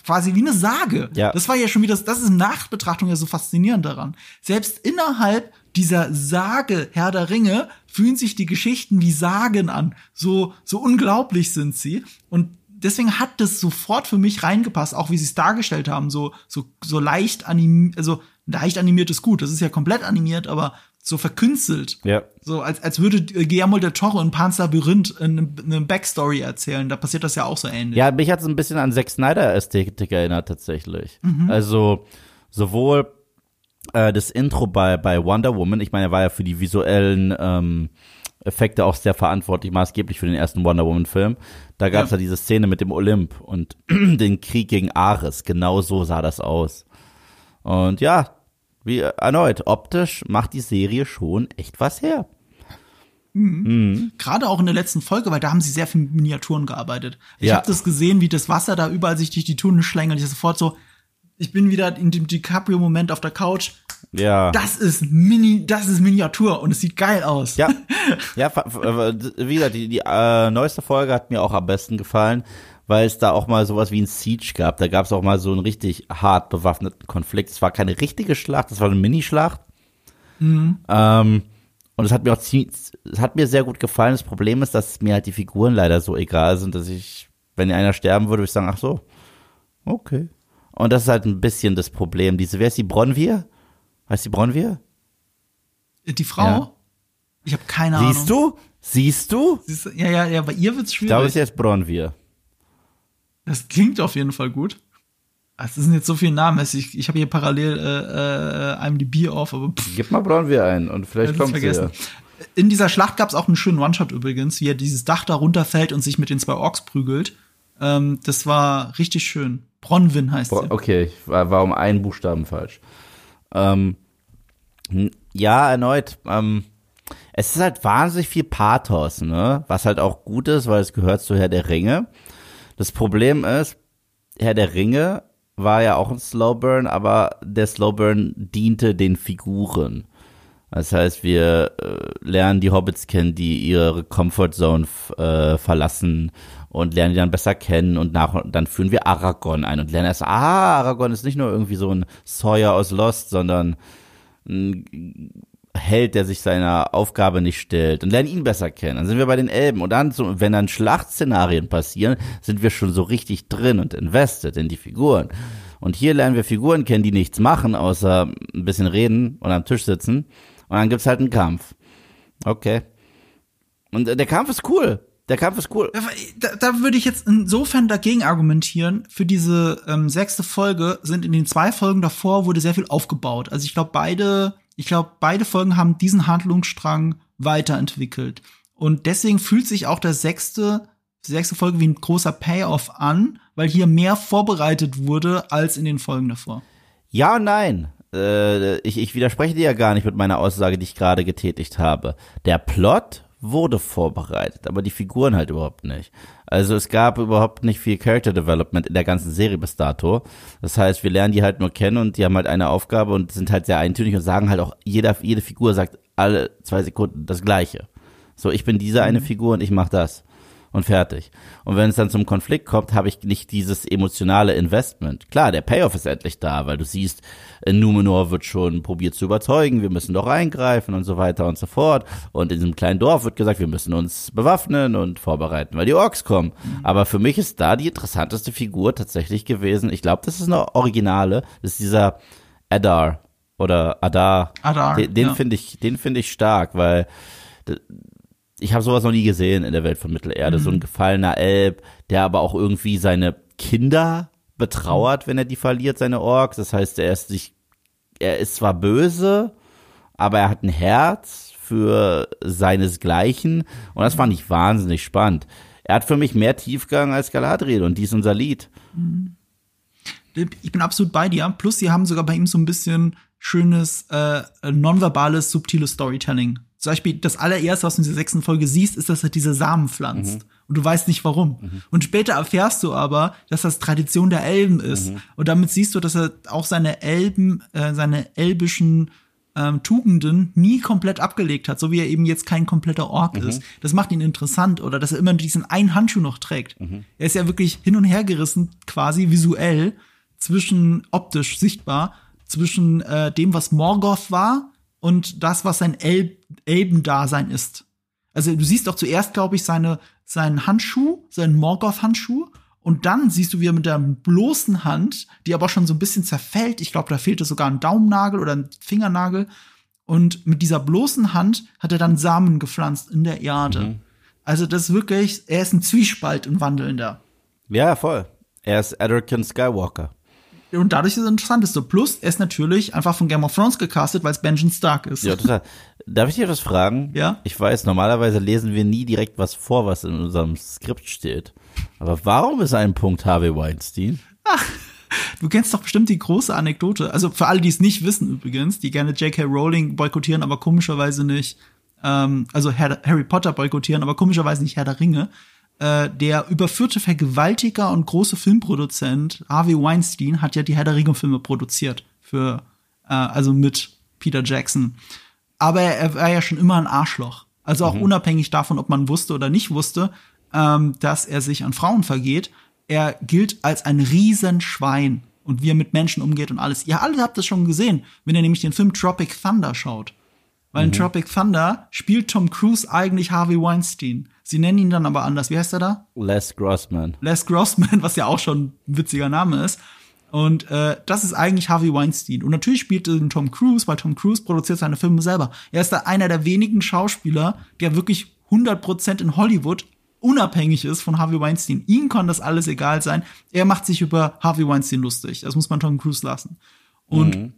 Speaker 2: Quasi wie eine Sage. Ja. Das war ja schon wieder, das ist Nachbetrachtung ja so faszinierend daran daran. Selbst innerhalb dieser Sage Herr der Ringe fühlen sich die Geschichten wie Sagen an. So, so unglaublich sind sie. Und deswegen hat das sofort für mich reingepasst, auch wie sie es dargestellt haben. So, so, so leicht animiert, also leicht animiert ist gut. Das ist ja komplett animiert, aber so verkünstelt.
Speaker 1: Ja.
Speaker 2: So, als, als würde Guillermo del Toro in Pan's Labyrinth eine, eine Backstory erzählen. Da passiert das ja auch so ähnlich.
Speaker 1: Ja, mich hat es ein bisschen an Zack Snyder Ästhetik erinnert, tatsächlich. Mhm. Also, sowohl äh, das Intro bei, bei Wonder Woman, ich meine, er war ja für die visuellen ähm, Effekte auch sehr verantwortlich, maßgeblich für den ersten Wonder Woman-Film. Da gab es ja. ja diese Szene mit dem Olymp und den Krieg gegen Ares. Genau so sah das aus. Und ja, wie erneut, optisch macht die Serie schon echt was her.
Speaker 2: Mhm. Mhm. Gerade auch in der letzten Folge, weil da haben sie sehr viel mit Miniaturen gearbeitet. Ich ja. habe das gesehen, wie das Wasser da überall sich durch die Tunnel schlängelt. Ich sofort so, Ich bin wieder in dem DiCaprio-Moment auf der Couch.
Speaker 1: Ja.
Speaker 2: Das ist Mini, das ist Miniatur und es sieht geil aus.
Speaker 1: Ja, ja, wie gesagt, die, die äh, neueste Folge hat mir auch am besten gefallen, weil es da auch mal sowas wie ein Siege gab. Da gab es auch mal so einen richtig hart bewaffneten Konflikt. Es war keine richtige Schlacht, es war eine Minischlacht. Ähm, und es hat mir auch ziemlich, es hat mir sehr gut gefallen. Das Problem ist, dass mir halt die Figuren leider so egal sind, dass ich, wenn einer sterben würde, würde ich sagen, ach so, okay. Und das ist halt ein bisschen das Problem. Diese, wer ist die Bronwir? Heißt die Bronwir?
Speaker 2: Die Frau?
Speaker 1: Ja.
Speaker 2: Ich habe keine Ahnung.
Speaker 1: Siehst du? Siehst du?
Speaker 2: Siehst du? Ja, ja, ja, bei ihr wird's schwierig.
Speaker 1: ist jetzt Bronwir.
Speaker 2: Das klingt auf jeden Fall gut. Es sind jetzt so viele Namen. Also Ich, ich habe hier parallel äh, äh, IMDb auf, aber pff,
Speaker 1: Gib mal Bronwir ein und vielleicht kommt sie
Speaker 2: vergessen.
Speaker 1: ja.
Speaker 2: In dieser Schlacht gab es auch einen schönen One-Shot übrigens, wie er dieses Dach da runterfällt und sich mit den zwei Orks prügelt. Ähm, das war richtig schön. Bronwyn heißt
Speaker 1: Bro-
Speaker 2: sie.
Speaker 1: Okay, ich war, war um einen Buchstaben falsch. Ähm, ja, erneut. Ähm, es ist halt wahnsinnig viel Pathos, ne? Was halt auch gut ist, weil es gehört zu Herr der Ringe. Das Problem ist, Herr der Ringe war ja auch ein Slowburn, aber der Slowburn diente den Figuren. Das heißt, wir äh, lernen die Hobbits kennen, die ihre Comfortzone äh, verlassen und lernen die dann besser kennen und nach und dann führen wir Aragorn ein und lernen erst, ah, Aragorn ist nicht nur irgendwie so ein Sawyer aus Lost, sondern ein Held, der sich seiner Aufgabe nicht stellt und lernen ihn besser kennen. Dann sind wir bei den Elben und dann, wenn dann Schlachtszenarien passieren, sind wir schon so richtig drin und invested in die Figuren. Und hier lernen wir Figuren kennen, die nichts machen, außer ein bisschen reden und am Tisch sitzen. Und dann gibt's halt einen Kampf. Okay. Und äh, der Kampf ist cool. Der Kampf ist cool.
Speaker 2: Da, da würde ich jetzt insofern dagegen argumentieren. Für diese ähm, sechste Folge sind in den zwei Folgen davor wurde sehr viel aufgebaut. Also ich glaube beide, ich glaube beide Folgen haben diesen Handlungsstrang weiterentwickelt. Und deswegen fühlt sich auch der sechste, die sechste Folge wie ein großer Payoff an, weil hier mehr vorbereitet wurde als in den Folgen davor.
Speaker 1: Ja und nein. Äh, ich, ich widerspreche dir ja gar nicht mit meiner Aussage, die ich gerade getätigt habe. Der Plot wurde vorbereitet, aber die Figuren halt überhaupt nicht. Also es gab überhaupt nicht viel Character Development in der ganzen Serie bis dato. Das heißt, wir lernen die halt nur kennen und die haben halt eine Aufgabe und sind halt sehr eintönig und sagen halt auch, jeder, jede Figur sagt alle zwei Sekunden das Gleiche. So, ich bin diese eine Figur und ich mach das. Und fertig. Und wenn es dann zum Konflikt kommt, habe ich nicht dieses emotionale Investment. Klar, der Payoff ist endlich da, weil du siehst, äh, Numenor wird schon probiert zu überzeugen, wir müssen doch eingreifen und so weiter und so fort. Und in diesem kleinen Dorf wird gesagt, wir müssen uns bewaffnen und vorbereiten, weil die Orks kommen. Aber für mich ist da die interessanteste Figur tatsächlich gewesen. Ich glaube, das ist eine Originale. Das ist dieser Adar oder Adar.
Speaker 2: Adar,
Speaker 1: Den, den
Speaker 2: ja.
Speaker 1: finde ich, den finde ich stark, weil ich habe sowas noch nie gesehen in der Welt von Mittelerde. So ein gefallener Elb, der aber auch irgendwie seine Kinder betrauert, wenn er die verliert, seine Orks. Das heißt, er ist sich, er ist zwar böse, aber er hat ein Herz für seinesgleichen. Und das fand ich wahnsinnig spannend. Er hat für mich mehr Tiefgang als Galadriel und dies unser Lied.
Speaker 2: Ich bin absolut bei dir. Plus, sie haben sogar bei ihm so ein bisschen schönes, äh, nonverbales, subtiles Storytelling. Zum Beispiel, das allererste, was du in dieser sechsten Folge siehst, ist, dass er diese Samen pflanzt. Und du weißt nicht warum. Und später erfährst du aber, dass das Tradition der Elben ist. Und damit siehst du, dass er auch seine Elben, äh, seine elbischen ähm, Tugenden nie komplett abgelegt hat, so wie er eben jetzt kein kompletter Ork ist. Das macht ihn interessant oder dass er immer diesen einen Handschuh noch trägt. Er ist ja wirklich hin und her gerissen, quasi visuell, zwischen optisch sichtbar, zwischen äh, dem, was Morgoth war und das, was sein El Elbendasein ist. Also du siehst doch zuerst, glaube ich, seine, seinen Handschuh, seinen Morgoth-Handschuh und dann siehst du, wie er mit der bloßen Hand, die aber schon so ein bisschen zerfällt, ich glaube, da fehlte sogar ein Daumennagel oder ein Fingernagel, und mit dieser bloßen Hand hat er dann Samen gepflanzt in der Erde. Also das ist wirklich, er ist ein Zwiespalt und wandelnder.
Speaker 1: Ja, voll. Er ist Anakin Skywalker.
Speaker 2: Und dadurch ist es interessant. Ist so. Plus, er ist natürlich einfach von Game of Thrones gecastet, weil es Benjamin Stark ist.
Speaker 1: Ja, total. Darf ich dir was fragen?
Speaker 2: Ja.
Speaker 1: Ich weiß, normalerweise lesen wir nie direkt was vor, was in unserem Skript steht. Aber warum ist ein Punkt Harvey Weinstein?
Speaker 2: Du kennst doch bestimmt die große Anekdote. Also für alle, die es nicht wissen übrigens, die gerne J.K. Rowling boykottieren, aber komischerweise nicht, ähm, also Harry Potter boykottieren, aber komischerweise nicht Herr der Ringe. Äh, der überführte Vergewaltiger und große Filmproduzent Harvey Weinstein hat ja die Herr der Ringe Filme produziert für äh, also mit Peter Jackson. Aber er war ja schon immer ein Arschloch. Also auch mhm. unabhängig davon, ob man wusste oder nicht wusste, ähm, dass er sich an Frauen vergeht. Er gilt als ein Riesenschwein und wie er mit Menschen umgeht und alles. Ihr alle habt das schon gesehen, wenn ihr nämlich den Film Tropic Thunder schaut. Weil in mhm. Tropic Thunder spielt Tom Cruise eigentlich Harvey Weinstein. Sie nennen ihn dann aber anders. Wie heißt er da?
Speaker 1: Les Grossman.
Speaker 2: Les Grossman, was ja auch schon ein witziger Name ist. Und äh, das ist eigentlich Harvey Weinstein. Und natürlich spielt ihn Tom Cruise, weil Tom Cruise produziert seine Filme selber. Er ist da einer der wenigen Schauspieler, der wirklich 100% in Hollywood unabhängig ist von Harvey Weinstein. Ihm kann das alles egal sein. Er macht sich über Harvey Weinstein lustig. Das muss man Tom Cruise lassen. Und mhm.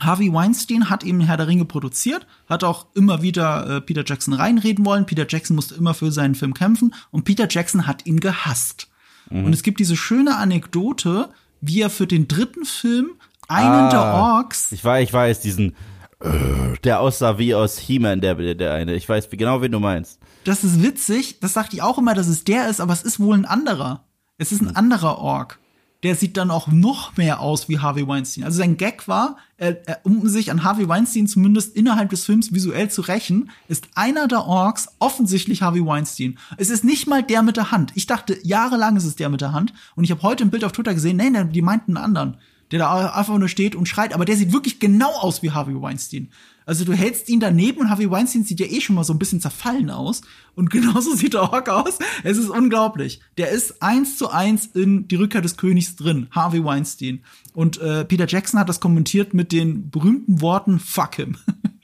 Speaker 2: Harvey Weinstein hat eben Herr der Ringe produziert, hat auch immer wieder äh, Peter Jackson reinreden wollen. Peter Jackson musste immer für seinen Film kämpfen und Peter Jackson hat ihn gehasst. Mhm. Und es gibt diese schöne Anekdote, wie er für den dritten Film einen ah, der Orks.
Speaker 1: Ich weiß, ich weiß, diesen, äh, der aussah wie aus He-Man, der, der eine. Ich weiß genau, wen du meinst.
Speaker 2: Das ist witzig, das sagt ich auch immer, dass es der ist, aber es ist wohl ein anderer. Es ist ein hm. anderer Ork der sieht dann auch noch mehr aus wie Harvey Weinstein. Also sein Gag war, er, er, um sich an Harvey Weinstein zumindest innerhalb des Films visuell zu rächen, ist einer der Orks offensichtlich Harvey Weinstein. Es ist nicht mal der mit der Hand. Ich dachte, jahrelang ist es der mit der Hand. Und ich habe heute ein Bild auf Twitter gesehen, nein, die meinten einen anderen, der da einfach nur steht und schreit. Aber der sieht wirklich genau aus wie Harvey Weinstein. Also du hältst ihn daneben und Harvey Weinstein sieht ja eh schon mal so ein bisschen zerfallen aus. Und genauso sieht der Hawk aus. Es ist unglaublich. Der ist eins zu eins in Die Rückkehr des Königs drin. Harvey Weinstein. Und äh, Peter Jackson hat das kommentiert mit den berühmten Worten Fuck him.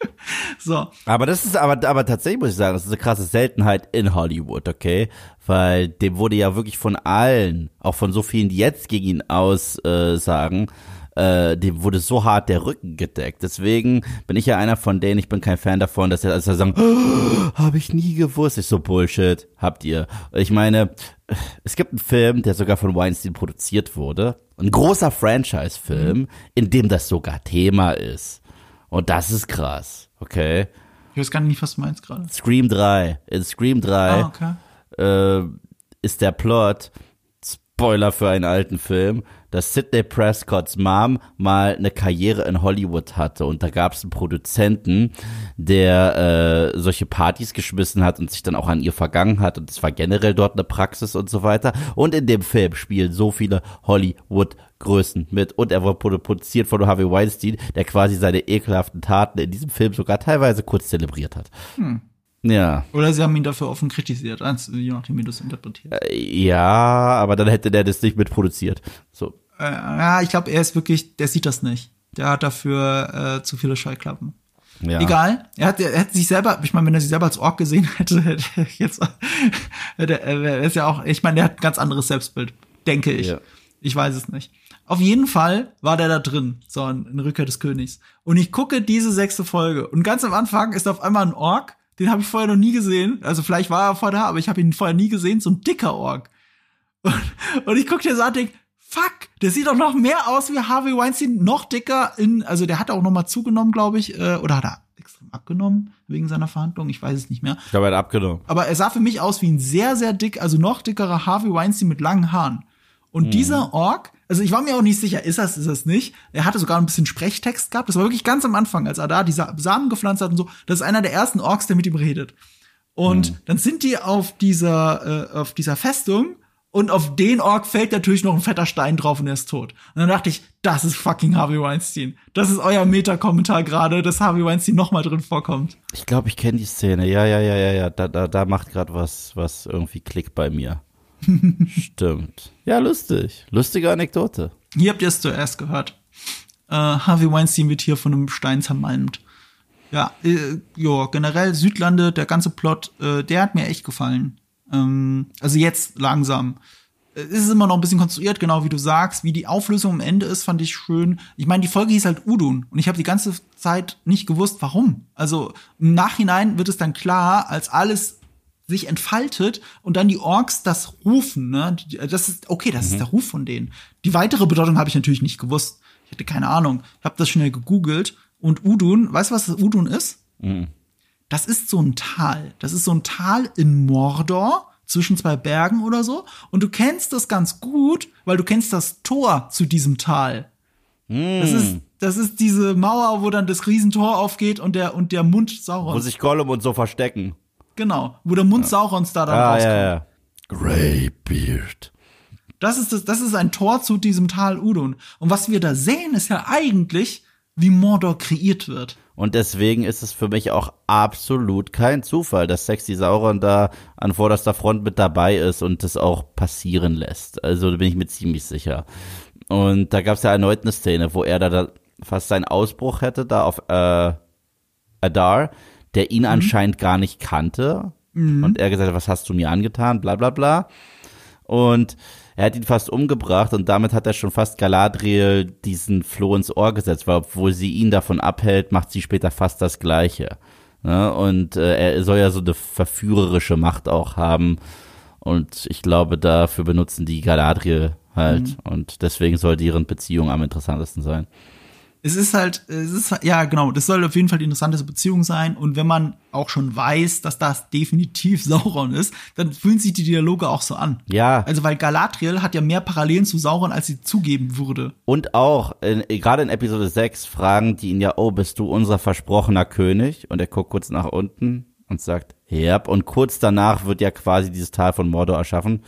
Speaker 2: so.
Speaker 1: Aber das ist aber, aber tatsächlich muss ich sagen, das ist eine krasse Seltenheit in Hollywood, okay? Weil dem wurde ja wirklich von allen, auch von so vielen, die jetzt gegen ihn aussagen, äh, äh, dem wurde so hart der Rücken gedeckt. Deswegen bin ich ja einer von denen, ich bin kein Fan davon, dass er also sagen, oh, habe ich nie gewusst. Ich so Bullshit, habt ihr. Ich meine, es gibt einen Film, der sogar von Weinstein produziert wurde. Ein großer Franchise-Film, mhm. in dem das sogar Thema ist. Und das ist krass, okay?
Speaker 2: Ich weiß gar nicht, was du meinst gerade.
Speaker 1: Scream 3. In Scream 3 ah, okay. äh, ist der Plot, Spoiler für einen alten Film, dass Sidney Prescotts Mom mal eine Karriere in Hollywood hatte und da gab es einen Produzenten, der äh, solche Partys geschmissen hat und sich dann auch an ihr vergangen hat und es war generell dort eine Praxis und so weiter. Und in dem Film spielen so viele Hollywood Größen mit und er wurde produziert von Harvey Weinstein, der quasi seine ekelhaften Taten in diesem Film sogar teilweise kurz zelebriert hat. Hm. Ja.
Speaker 2: Oder sie haben ihn dafür offen kritisiert, je nachdem, wie du es interpretierst.
Speaker 1: Äh, ja, aber dann hätte der das nicht mitproduziert. So.
Speaker 2: Äh, ja, ich glaube, er ist wirklich, der sieht das nicht. Der hat dafür äh, zu viele Schallklappen. Ja. Egal. Er hat, er hat sich selber, ich meine, wenn er sich selber als Ork gesehen hätte, hätte er jetzt, hätte, er ist ja auch, ich meine, der hat ein ganz anderes Selbstbild, denke ich. Ja. Ich weiß es nicht. Auf jeden Fall war der da drin, so in Rückkehr des Königs. Und ich gucke diese sechste Folge und ganz am Anfang ist auf einmal ein Ork, den habe ich vorher noch nie gesehen. Also vielleicht war er vorher da, aber ich habe ihn vorher nie gesehen, so ein dicker Ork. Und, und ich gucke dir so an und denk, fuck, der sieht doch noch mehr aus wie Harvey Weinstein, noch dicker in, also der hat auch noch mal zugenommen, glaube ich, äh, oder hat er extrem abgenommen wegen seiner Verhandlung? Ich weiß es nicht mehr.
Speaker 1: Ich glaube, er hat abgenommen.
Speaker 2: Aber er sah für mich aus wie ein sehr, sehr dick, also noch dickerer Harvey Weinstein mit langen Haaren. Und hm. dieser Ork, also ich war mir auch nicht sicher, ist das, ist das nicht? Er hatte sogar ein bisschen Sprechtext gehabt. Das war wirklich ganz am Anfang, als er da die Samen gepflanzt hat und so. Das ist einer der ersten Orks, der mit ihm redet. Und hm. dann sind die auf dieser, äh, auf dieser Festung und auf den Ork fällt natürlich noch ein fetter Stein drauf und er ist tot. Und dann dachte ich, das ist fucking Harvey Weinstein. Das ist euer Meta-Kommentar gerade, dass Harvey Weinstein noch mal drin vorkommt.
Speaker 1: Ich glaube, ich kenne die Szene. Ja, ja, ja, ja, ja. Da, da, da macht gerade was, was irgendwie Klick bei mir. Stimmt. Ja, lustig. Lustige Anekdote.
Speaker 2: Hier habt ihr es zuerst gehört. Äh, Harvey Weinstein wird hier von einem Stein zermalmt. Ja, äh, jo, generell Südlande, der ganze Plot, äh, der hat mir echt gefallen. Ähm, also jetzt langsam. Es ist immer noch ein bisschen konstruiert, genau wie du sagst. Wie die Auflösung am Ende ist, fand ich schön. Ich meine, die Folge hieß halt Udun und ich habe die ganze Zeit nicht gewusst, warum. Also im Nachhinein wird es dann klar, als alles sich entfaltet und dann die Orks das rufen. Ne? Das ist okay, das mhm. ist der Ruf von denen. Die weitere Bedeutung habe ich natürlich nicht gewusst. Ich hatte keine Ahnung. Ich habe das schnell gegoogelt und Udun, weißt du, was das Udun ist? Mhm. Das ist so ein Tal. Das ist so ein Tal in Mordor. zwischen zwei Bergen oder so. Und du kennst das ganz gut, weil du kennst das Tor zu diesem Tal. Das ist, das ist diese Mauer, wo dann das Riesentor aufgeht und der, und der Mund
Speaker 1: Wo
Speaker 2: Saurons.
Speaker 1: sich Gollum und so verstecken.
Speaker 2: Genau. Wo der Mund Saurons da dann
Speaker 1: Ah,
Speaker 2: rauskommt.
Speaker 1: ja, ja. Greybeard.
Speaker 2: Das ist das, das ist ein Tor zu diesem Tal Udon. Und was wir da sehen, ist ja eigentlich, wie Mordor kreiert wird.
Speaker 1: Und deswegen ist es für mich auch absolut kein Zufall, dass Sexy Sauron da an vorderster Front mit dabei ist und das auch passieren lässt. Also da bin ich mir ziemlich sicher. Und da gab es ja erneut eine Szene, wo er da, da fast seinen Ausbruch hätte, da auf äh, Adar, der ihn anscheinend gar nicht kannte. Und er gesagt hat, was hast du mir angetan, bla bla bla. Und er hat ihn fast umgebracht und damit hat er schon fast Galadriel diesen Floh ins Ohr gesetzt, weil obwohl sie ihn davon abhält, macht sie später fast das Gleiche. Ne? Und äh, er soll ja so eine verführerische Macht auch haben. Und ich glaube, dafür benutzen die Galadriel halt. Und deswegen soll deren Beziehung am interessantesten sein.
Speaker 2: Es ist halt, es ist, ja, genau, das soll auf jeden Fall die interessanteste Beziehung sein. Und wenn man auch schon weiß, dass das definitiv Sauron ist, dann fühlen sich die Dialoge auch so an.
Speaker 1: Ja,
Speaker 2: Also, weil Galadriel hat ja mehr Parallelen zu Sauron, als sie zugeben würde.
Speaker 1: Und auch, gerade in Episode 6 fragen die ihn ja, oh, bist du unser versprochener König? Und er guckt kurz nach unten und sagt, yep. Und kurz danach wird ja quasi dieses Tal von Mordor erschaffen.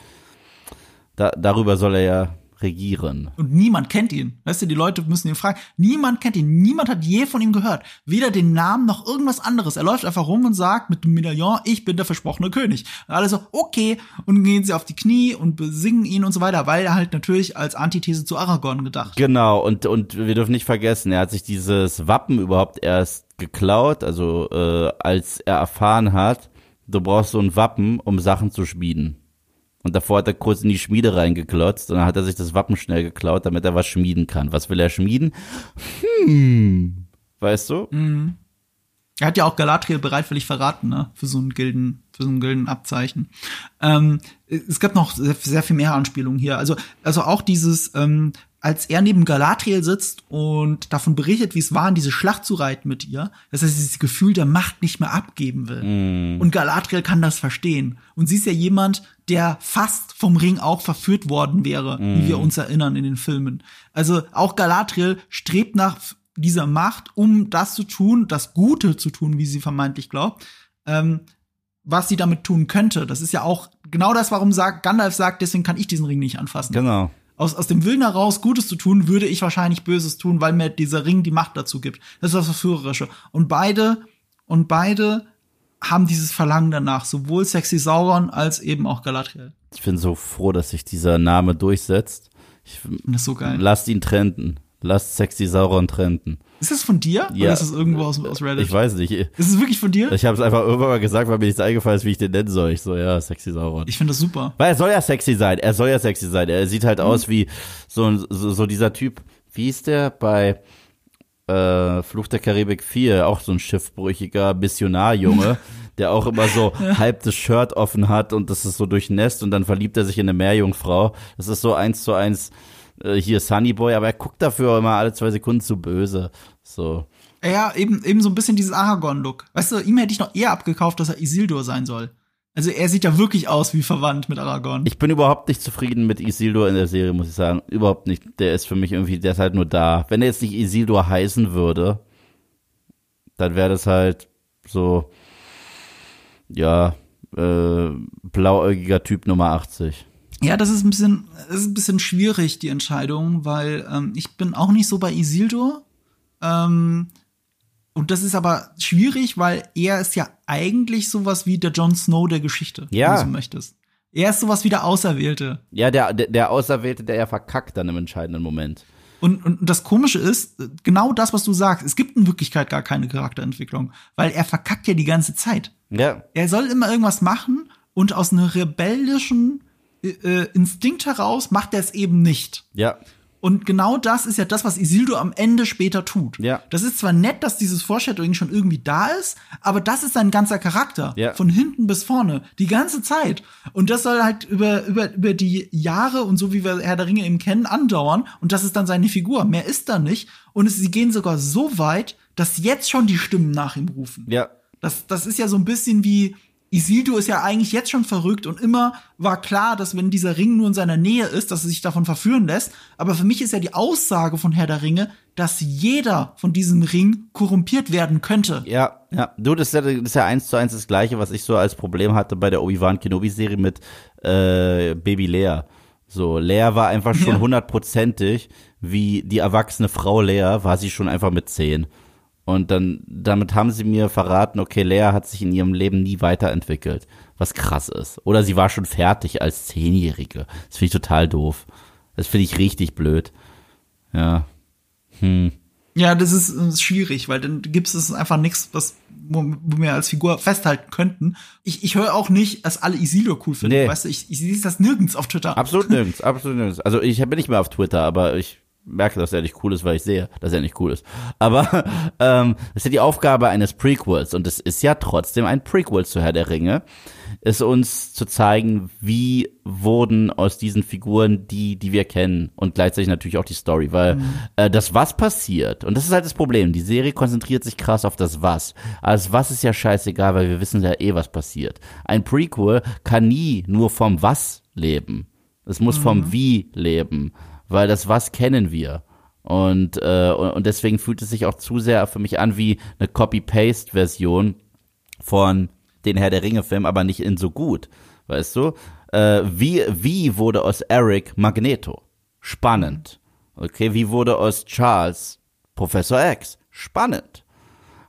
Speaker 1: Da, darüber soll er ja regieren.
Speaker 2: Und niemand kennt ihn. Weißt du, die Leute müssen ihn fragen. Niemand kennt ihn. Niemand hat je von ihm gehört. Weder den Namen noch irgendwas anderes. Er läuft einfach rum und sagt mit dem Medaillon, ich bin der versprochene König. Und alle so, okay. Und gehen sie auf die Knie und besingen ihn und so weiter, weil er halt natürlich als Antithese zu Aragorn gedacht.
Speaker 1: Genau, und, und wir dürfen nicht vergessen, er hat sich dieses Wappen überhaupt erst geklaut, also äh, als er erfahren hat, du brauchst so ein Wappen, um Sachen zu schmieden. Und davor hat er kurz in die Schmiede reingeklotzt und dann hat er sich das Wappen schnell geklaut, damit er was schmieden kann. Was will er schmieden? Hm. Weißt du?
Speaker 2: Er hat ja auch Galadriel bereitwillig verraten, ne? Für so einen Gilden, für so einen Gildenabzeichen. Ähm, es gab noch sehr, sehr viel mehr Anspielungen hier. Also, also auch dieses, ähm, als er neben Galadriel sitzt und davon berichtet, wie es war, in diese Schlacht zu reiten mit ihr, dass er dieses Gefühl der Macht nicht mehr abgeben will. Und Galadriel kann das verstehen. Und sie ist ja jemand, der fast vom Ring auch verführt worden wäre, wie wir uns erinnern in den Filmen. Also auch Galadriel strebt nach dieser Macht, um das zu tun, das Gute zu tun, wie sie vermeintlich glaubt, ähm, was sie damit tun könnte. Das ist ja auch genau das, warum sagt, Gandalf sagt, deswegen kann ich diesen Ring nicht anfassen.
Speaker 1: Genau.
Speaker 2: Aus, aus dem Willen heraus, Gutes zu tun, würde ich wahrscheinlich Böses tun, weil mir dieser Ring die Macht dazu gibt. Das ist das Verführerische. Und beide, und beide haben dieses Verlangen danach, sowohl Sexy Sauron als eben auch Galadriel.
Speaker 1: Ich bin so froh, dass sich dieser Name durchsetzt. Ich,
Speaker 2: das ist so geil.
Speaker 1: lasst ihn trenden. Lasst Sexy Sauron trenden.
Speaker 2: Ist das von dir?
Speaker 1: Ja.
Speaker 2: Oder ist das irgendwo aus, aus Reddit?
Speaker 1: Ich weiß nicht.
Speaker 2: Ist es wirklich von dir?
Speaker 1: Ich habe es einfach irgendwann mal gesagt, weil mir nichts eingefallen ist, wie ich den nennen soll. Ich so, ja, Sexy Sauron.
Speaker 2: Ich finde das super.
Speaker 1: Weil er soll ja sexy sein. Er soll ja sexy sein. Er sieht halt aus wie so, so, so dieser Typ. Wie hieß der bei äh, Fluch der Karibik 4? Auch so ein schiffbrüchiger Missionarjunge, der auch immer so halb das Shirt offen hat und das ist so durchnässt und dann verliebt er sich in eine Meerjungfrau. Das ist so eins zu eins äh, hier Sunnyboy, aber er guckt dafür immer alle zwei Sekunden zu böse. So.
Speaker 2: Ja, eben, eben so ein bisschen dieses Aragorn-Look. Weißt du, ihm hätte ich noch eher abgekauft, dass er Isildur sein soll. Also er sieht ja wirklich aus wie verwandt mit Aragorn.
Speaker 1: Ich bin überhaupt nicht zufrieden mit Isildur in der Serie, muss ich sagen. Überhaupt nicht. Der ist für mich irgendwie, der ist halt nur da. Wenn er jetzt nicht Isildur heißen würde, dann wäre das halt so, ja, äh, blauäugiger Typ Nummer 80.
Speaker 2: Ja, das ist ein bisschen, das ist ein bisschen schwierig, die Entscheidung, weil ähm, ich bin auch nicht so bei Isildur. Ähm, und das ist aber schwierig, weil er ist ja eigentlich sowas wie der Jon Snow der Geschichte,
Speaker 1: Ja.
Speaker 2: wenn du so möchtest. Er ist sowas wie der Auserwählte.
Speaker 1: Ja, der, der, der Auserwählte, der ja verkackt dann im entscheidenden Moment.
Speaker 2: Und, und das Komische ist, genau das, was du sagst, es gibt in Wirklichkeit gar keine Charakterentwicklung, weil er verkackt ja die ganze Zeit.
Speaker 1: Ja,
Speaker 2: Er soll immer irgendwas machen und aus einem rebellischen äh, Instinkt heraus macht er es eben nicht.
Speaker 1: ja,
Speaker 2: Und genau das ist ja das, was Isildur am Ende später tut.
Speaker 1: Ja.
Speaker 2: Das ist zwar nett, dass dieses Foreshadowing schon irgendwie da ist, aber das ist sein ganzer Charakter.
Speaker 1: Ja.
Speaker 2: Von hinten bis vorne. Die ganze Zeit. Und das soll halt über, über, über die Jahre und so wie wir Herr der Ringe eben kennen, andauern. Und das ist dann seine Figur. Mehr ist da nicht. Und es, sie gehen sogar so weit, dass jetzt schon die Stimmen nach ihm rufen.
Speaker 1: ja.
Speaker 2: Das, das ist ja so ein bisschen wie Isildur ist ja eigentlich jetzt schon verrückt und immer war klar, dass wenn dieser Ring nur in seiner Nähe ist, dass er sich davon verführen lässt. Aber für mich ist ja die Aussage von Herr der Ringe, dass jeder von diesem Ring korrumpiert werden könnte.
Speaker 1: Ja, ja. Du, das ist ja, das ist ja eins zu eins das Gleiche, was ich so als Problem hatte bei der Obi-Wan Kenobi-Serie mit äh, Baby Lea. So, Lea war einfach schon hundertprozentig, wie die erwachsene Frau Lea war sie schon einfach mit zehn. Und dann, damit haben sie mir verraten, okay, Lea hat sich in ihrem Leben nie weiterentwickelt, was krass ist. Oder sie war schon fertig als Zehnjährige. Das finde ich total doof. Das finde ich richtig blöd. Ja. Hm.
Speaker 2: Ja, das ist, das ist schwierig, weil dann gibt es einfach nichts, was wo, wir als Figur festhalten könnten. Ich, ich höre auch nicht, dass alle Isildur cool finden.
Speaker 1: Nee.
Speaker 2: Weißt du, ich, ich sehe das nirgends auf Twitter.
Speaker 1: Absolut nirgends, absolut nirgends. Also ich bin nicht mehr auf Twitter, aber ich merke, dass er nicht cool ist, weil ich sehe, dass er nicht cool ist. Aber ähm, das ist ja die Aufgabe eines Prequels und es ist ja trotzdem ein Prequel zu Herr der Ringe, ist uns zu zeigen, wie wurden aus diesen Figuren die, die wir kennen und gleichzeitig natürlich auch die Story, weil äh, das Was passiert und das ist halt das Problem. Die Serie konzentriert sich krass auf das Was. Das Was ist ja scheißegal, weil wir wissen ja eh, was passiert. Ein Prequel kann nie nur vom Was leben. Es muss vom Wie leben, weil das Was kennen wir. Und, äh, und deswegen fühlt es sich auch zu sehr für mich an wie eine Copy-Paste-Version von den Herr der Ringe-Film, aber nicht in so gut. Weißt du? Äh, wie, wie wurde aus Eric Magneto? Spannend. Okay, wie wurde aus Charles Professor X? Spannend.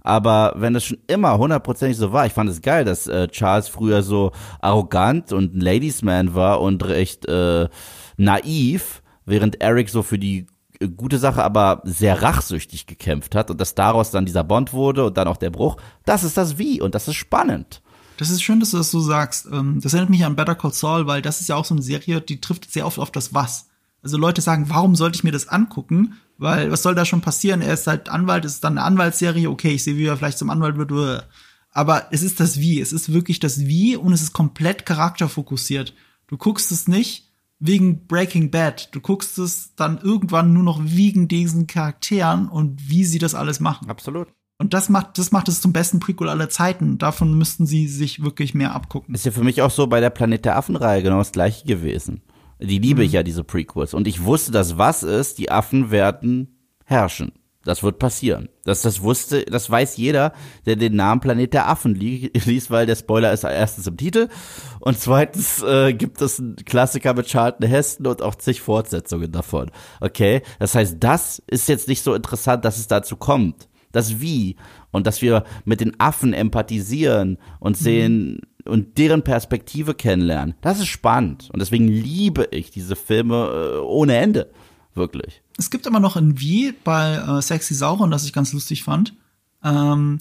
Speaker 1: Aber wenn es schon immer hundertprozentig so war, ich fand es geil, dass äh, Charles früher so arrogant und ein Ladiesman war und recht äh, naiv, während Eric so für die äh, gute Sache, aber sehr rachsüchtig gekämpft hat und dass daraus dann dieser Bond wurde und dann auch der Bruch. Das ist das Wie und das ist spannend.
Speaker 2: Das ist schön, dass du das so sagst. Ähm, Das erinnert mich an Better Call Saul, weil das ist ja auch so eine Serie, die trifft sehr oft auf das Was. Also Leute sagen, warum sollte ich mir das angucken? Weil was soll da schon passieren? Er ist halt Anwalt, es ist dann eine Anwaltsserie. Okay, ich sehe, wie er vielleicht zum Anwalt wird. Aber es ist das Wie. Es ist wirklich das Wie und es ist komplett charakterfokussiert. Du guckst es nicht wegen Breaking Bad. Du guckst es dann irgendwann nur noch wegen diesen Charakteren und wie sie das alles machen.
Speaker 1: Absolut.
Speaker 2: Und das macht, das macht es zum besten Prequel aller Zeiten. Davon müssten sie sich wirklich mehr abgucken.
Speaker 1: Ist ja für mich auch so bei der Planet der Affen-Reihe genau das gleiche gewesen. Die liebe
Speaker 2: Mhm.
Speaker 1: ich ja, diese Prequels. Und ich wusste, dass was ist, die Affen werden herrschen. Das wird passieren. Das, das wusste, das weiß jeder, der den Namen Planet der Affen li liest, weil der Spoiler ist erstens im Titel und zweitens äh, gibt es einen Klassiker mit Charlton Heston und auch zig Fortsetzungen davon. Okay, das heißt, das ist jetzt nicht so interessant, dass es dazu kommt. Das Wie und dass wir mit den Affen empathisieren und sehen und deren Perspektive kennenlernen. Das ist spannend und deswegen liebe ich diese Filme äh, ohne Ende. Wirklich.
Speaker 2: Es gibt aber noch ein Wie bei äh, Sexy Sauron, das ich ganz lustig fand. Ähm,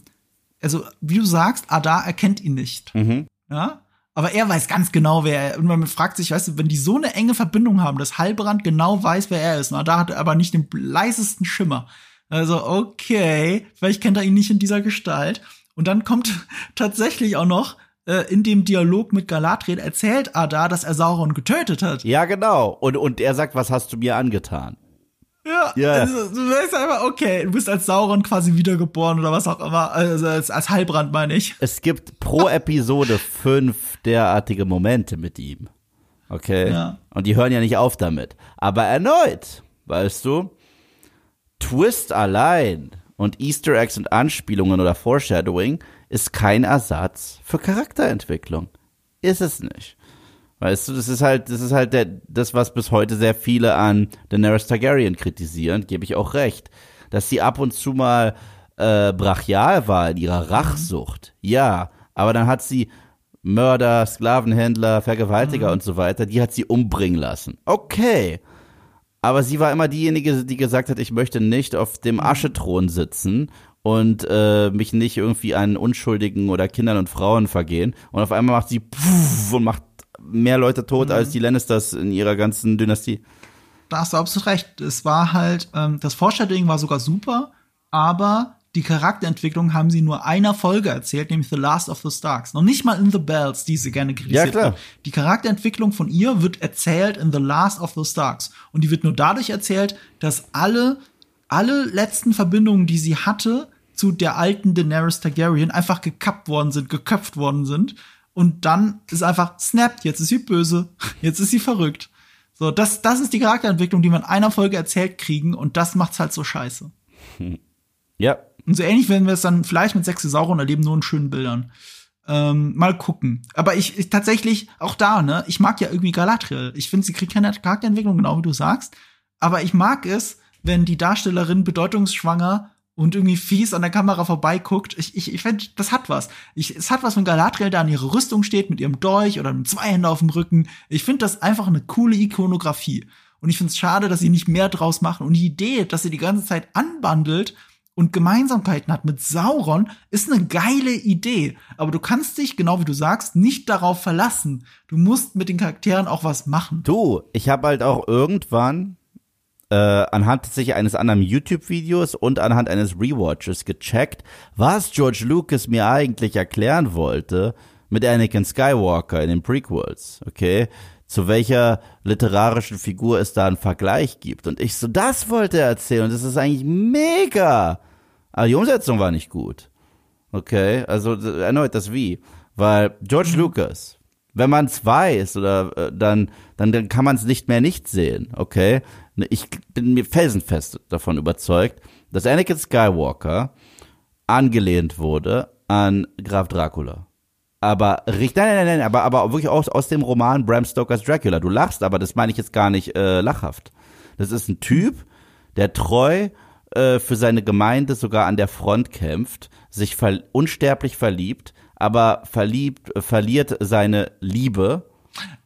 Speaker 2: also, wie du sagst, Adar erkennt ihn nicht. Ja? Aber er weiß ganz genau, wer er ist. Und man fragt sich, weißt du, wenn die so eine enge Verbindung haben, dass Halbrand genau weiß, wer er ist. Und Adar hat aber nicht den leisesten Schimmer. Also, okay, vielleicht kennt er ihn nicht in dieser Gestalt. Und dann kommt tatsächlich auch noch äh, in dem Dialog mit Galadriel erzählt Adar, dass er Sauron getötet hat.
Speaker 1: Ja, genau. Und, und er sagt, was hast du mir angetan?
Speaker 2: Ja,
Speaker 1: Ja.
Speaker 2: Also, du weißt einfach, okay, du bist als Sauron quasi wiedergeboren oder was auch immer, also als, als Heilbrand meine ich.
Speaker 1: Es gibt pro Episode fünf derartige Momente mit ihm. Okay.
Speaker 2: Ja.
Speaker 1: Und die hören ja nicht auf damit. Aber erneut, weißt du, Twist allein und Easter Eggs und Anspielungen oder Foreshadowing ist kein Ersatz für Charakterentwicklung. Ist es nicht. Weißt du, das ist halt, das ist halt der, das, was bis heute sehr viele an Daenerys Targaryen kritisieren, gebe ich auch recht. Dass sie ab und zu mal äh, brachial war in ihrer Rachsucht. Ja, aber dann hat sie Mörder, Sklavenhändler, Vergewaltiger und so weiter, die hat sie umbringen lassen. Okay. Aber sie war immer diejenige, die gesagt hat, ich möchte nicht auf dem Aschethron sitzen und äh, mich nicht irgendwie an Unschuldigen oder Kindern und Frauen vergehen. Und auf einmal macht sie puff und macht mehr Leute tot als die Lannisters in ihrer ganzen Dynastie.
Speaker 2: Da hast du absolut recht. Es war halt, ähm, das Foreshadowing war sogar super, aber die Charakterentwicklung haben sie nur einer Folge erzählt, nämlich The Last of the Starks. Noch nicht mal in The Bells, die sie gerne kritisiert
Speaker 1: Ja, klar.
Speaker 2: Die Charakterentwicklung von ihr wird erzählt in The Last of the Starks. Und die wird nur dadurch erzählt, dass alle, alle letzten Verbindungen, die sie hatte, zu der alten Daenerys Targaryen einfach gekappt worden sind, geköpft worden sind. und dann ist einfach snap, jetzt ist sie böse, jetzt ist sie verrückt. So, das, das ist die Charakterentwicklung, die wir in einer Folge erzählt kriegen und das macht's halt so scheiße.
Speaker 1: Ja.
Speaker 2: Und so ähnlich werden wir es dann vielleicht mit Sechse Sauron erleben, nur in schönen Bildern. Ähm, mal gucken. Aber ich, ich tatsächlich, auch da, ne, ich mag ja irgendwie Galadriel. Ich finde, sie kriegt keine Charakterentwicklung, genau wie du sagst. Aber ich mag es, wenn die Darstellerin bedeutungsschwanger und irgendwie fies an der Kamera vorbeiguckt. Ich, ich, ich finde, das hat was. Ich, es hat was, wenn Galadriel da an ihrer Rüstung steht mit ihrem Dolch oder mit zwei Händen auf dem Rücken. Ich finde das einfach eine coole Ikonografie. Und ich finde es schade, dass sie nicht mehr draus machen. Und die Idee, dass sie die ganze Zeit anbandelt und Gemeinsamkeiten hat mit Sauron, ist eine geile Idee. Aber du kannst dich, genau wie du sagst, nicht darauf verlassen. Du musst mit den Charakteren auch was machen.
Speaker 1: Du, ich habe halt auch irgendwann äh, anhand tatsächlich eines anderen YouTube-Videos und anhand eines Rewatches gecheckt, was George Lucas mir eigentlich erklären wollte mit Anakin Skywalker in den Prequels, okay? Zu welcher literarischen Figur es da einen Vergleich gibt. Und ich so, das wollte er erzählen und das ist eigentlich mega. Aber die Umsetzung war nicht gut. Okay, also erneut das Wie. Weil George mhm. Lucas, wenn man es weiß, oder äh, dann, dann, dann kann man es nicht mehr nicht sehen, okay? Ich bin mir felsenfest davon überzeugt, dass Anakin Skywalker angelehnt wurde an Graf Dracula. Aber richtig, nein, nein, nein, aber, aber wirklich aus, aus dem Roman Bram Stokers Dracula. Du lachst, aber das meine ich jetzt gar nicht äh, lachhaft. Das ist ein Typ, der treu äh, für seine Gemeinde sogar an der Front kämpft, sich ver unsterblich verliebt, aber verliebt, äh, verliert seine Liebe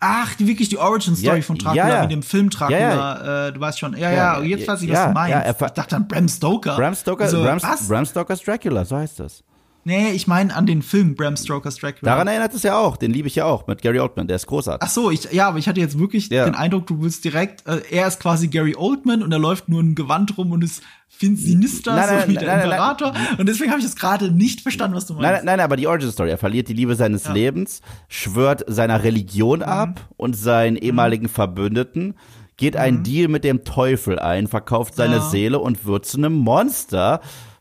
Speaker 2: Ach, die, wirklich die Origin Story ja, von Dracula, ja, ja. mit dem Film Dracula. Äh, du weißt schon. Ja, ja, jetzt weiß ich, was du meinst. ich dachte an Bram Stoker.
Speaker 1: Bram Stoker, also, Bram, Bram Stokers Dracula, so heißt das.
Speaker 2: Nee, ich meine an den Film Bram Stoker's Dracula.
Speaker 1: Daran erinnert es ja auch, den liebe ich ja auch mit Gary Oldman, der ist großartig.
Speaker 2: Ach so, ich ja, aber ich hatte jetzt wirklich ja. den Eindruck, du willst direkt äh, er ist quasi Gary Oldman und er läuft nur ein Gewand rum und ist sinister nein, nein, so wie nein, der Imperator und deswegen habe ich das gerade nicht verstanden, was du meinst.
Speaker 1: Nein, nein, aber die Origin Story, er verliert die Liebe seines ja. Lebens, schwört seiner Religion mhm. ab und seinen mhm. ehemaligen Verbündeten geht mhm. einen Deal mit dem Teufel ein, verkauft seine ja. Seele und wird zu einem Monster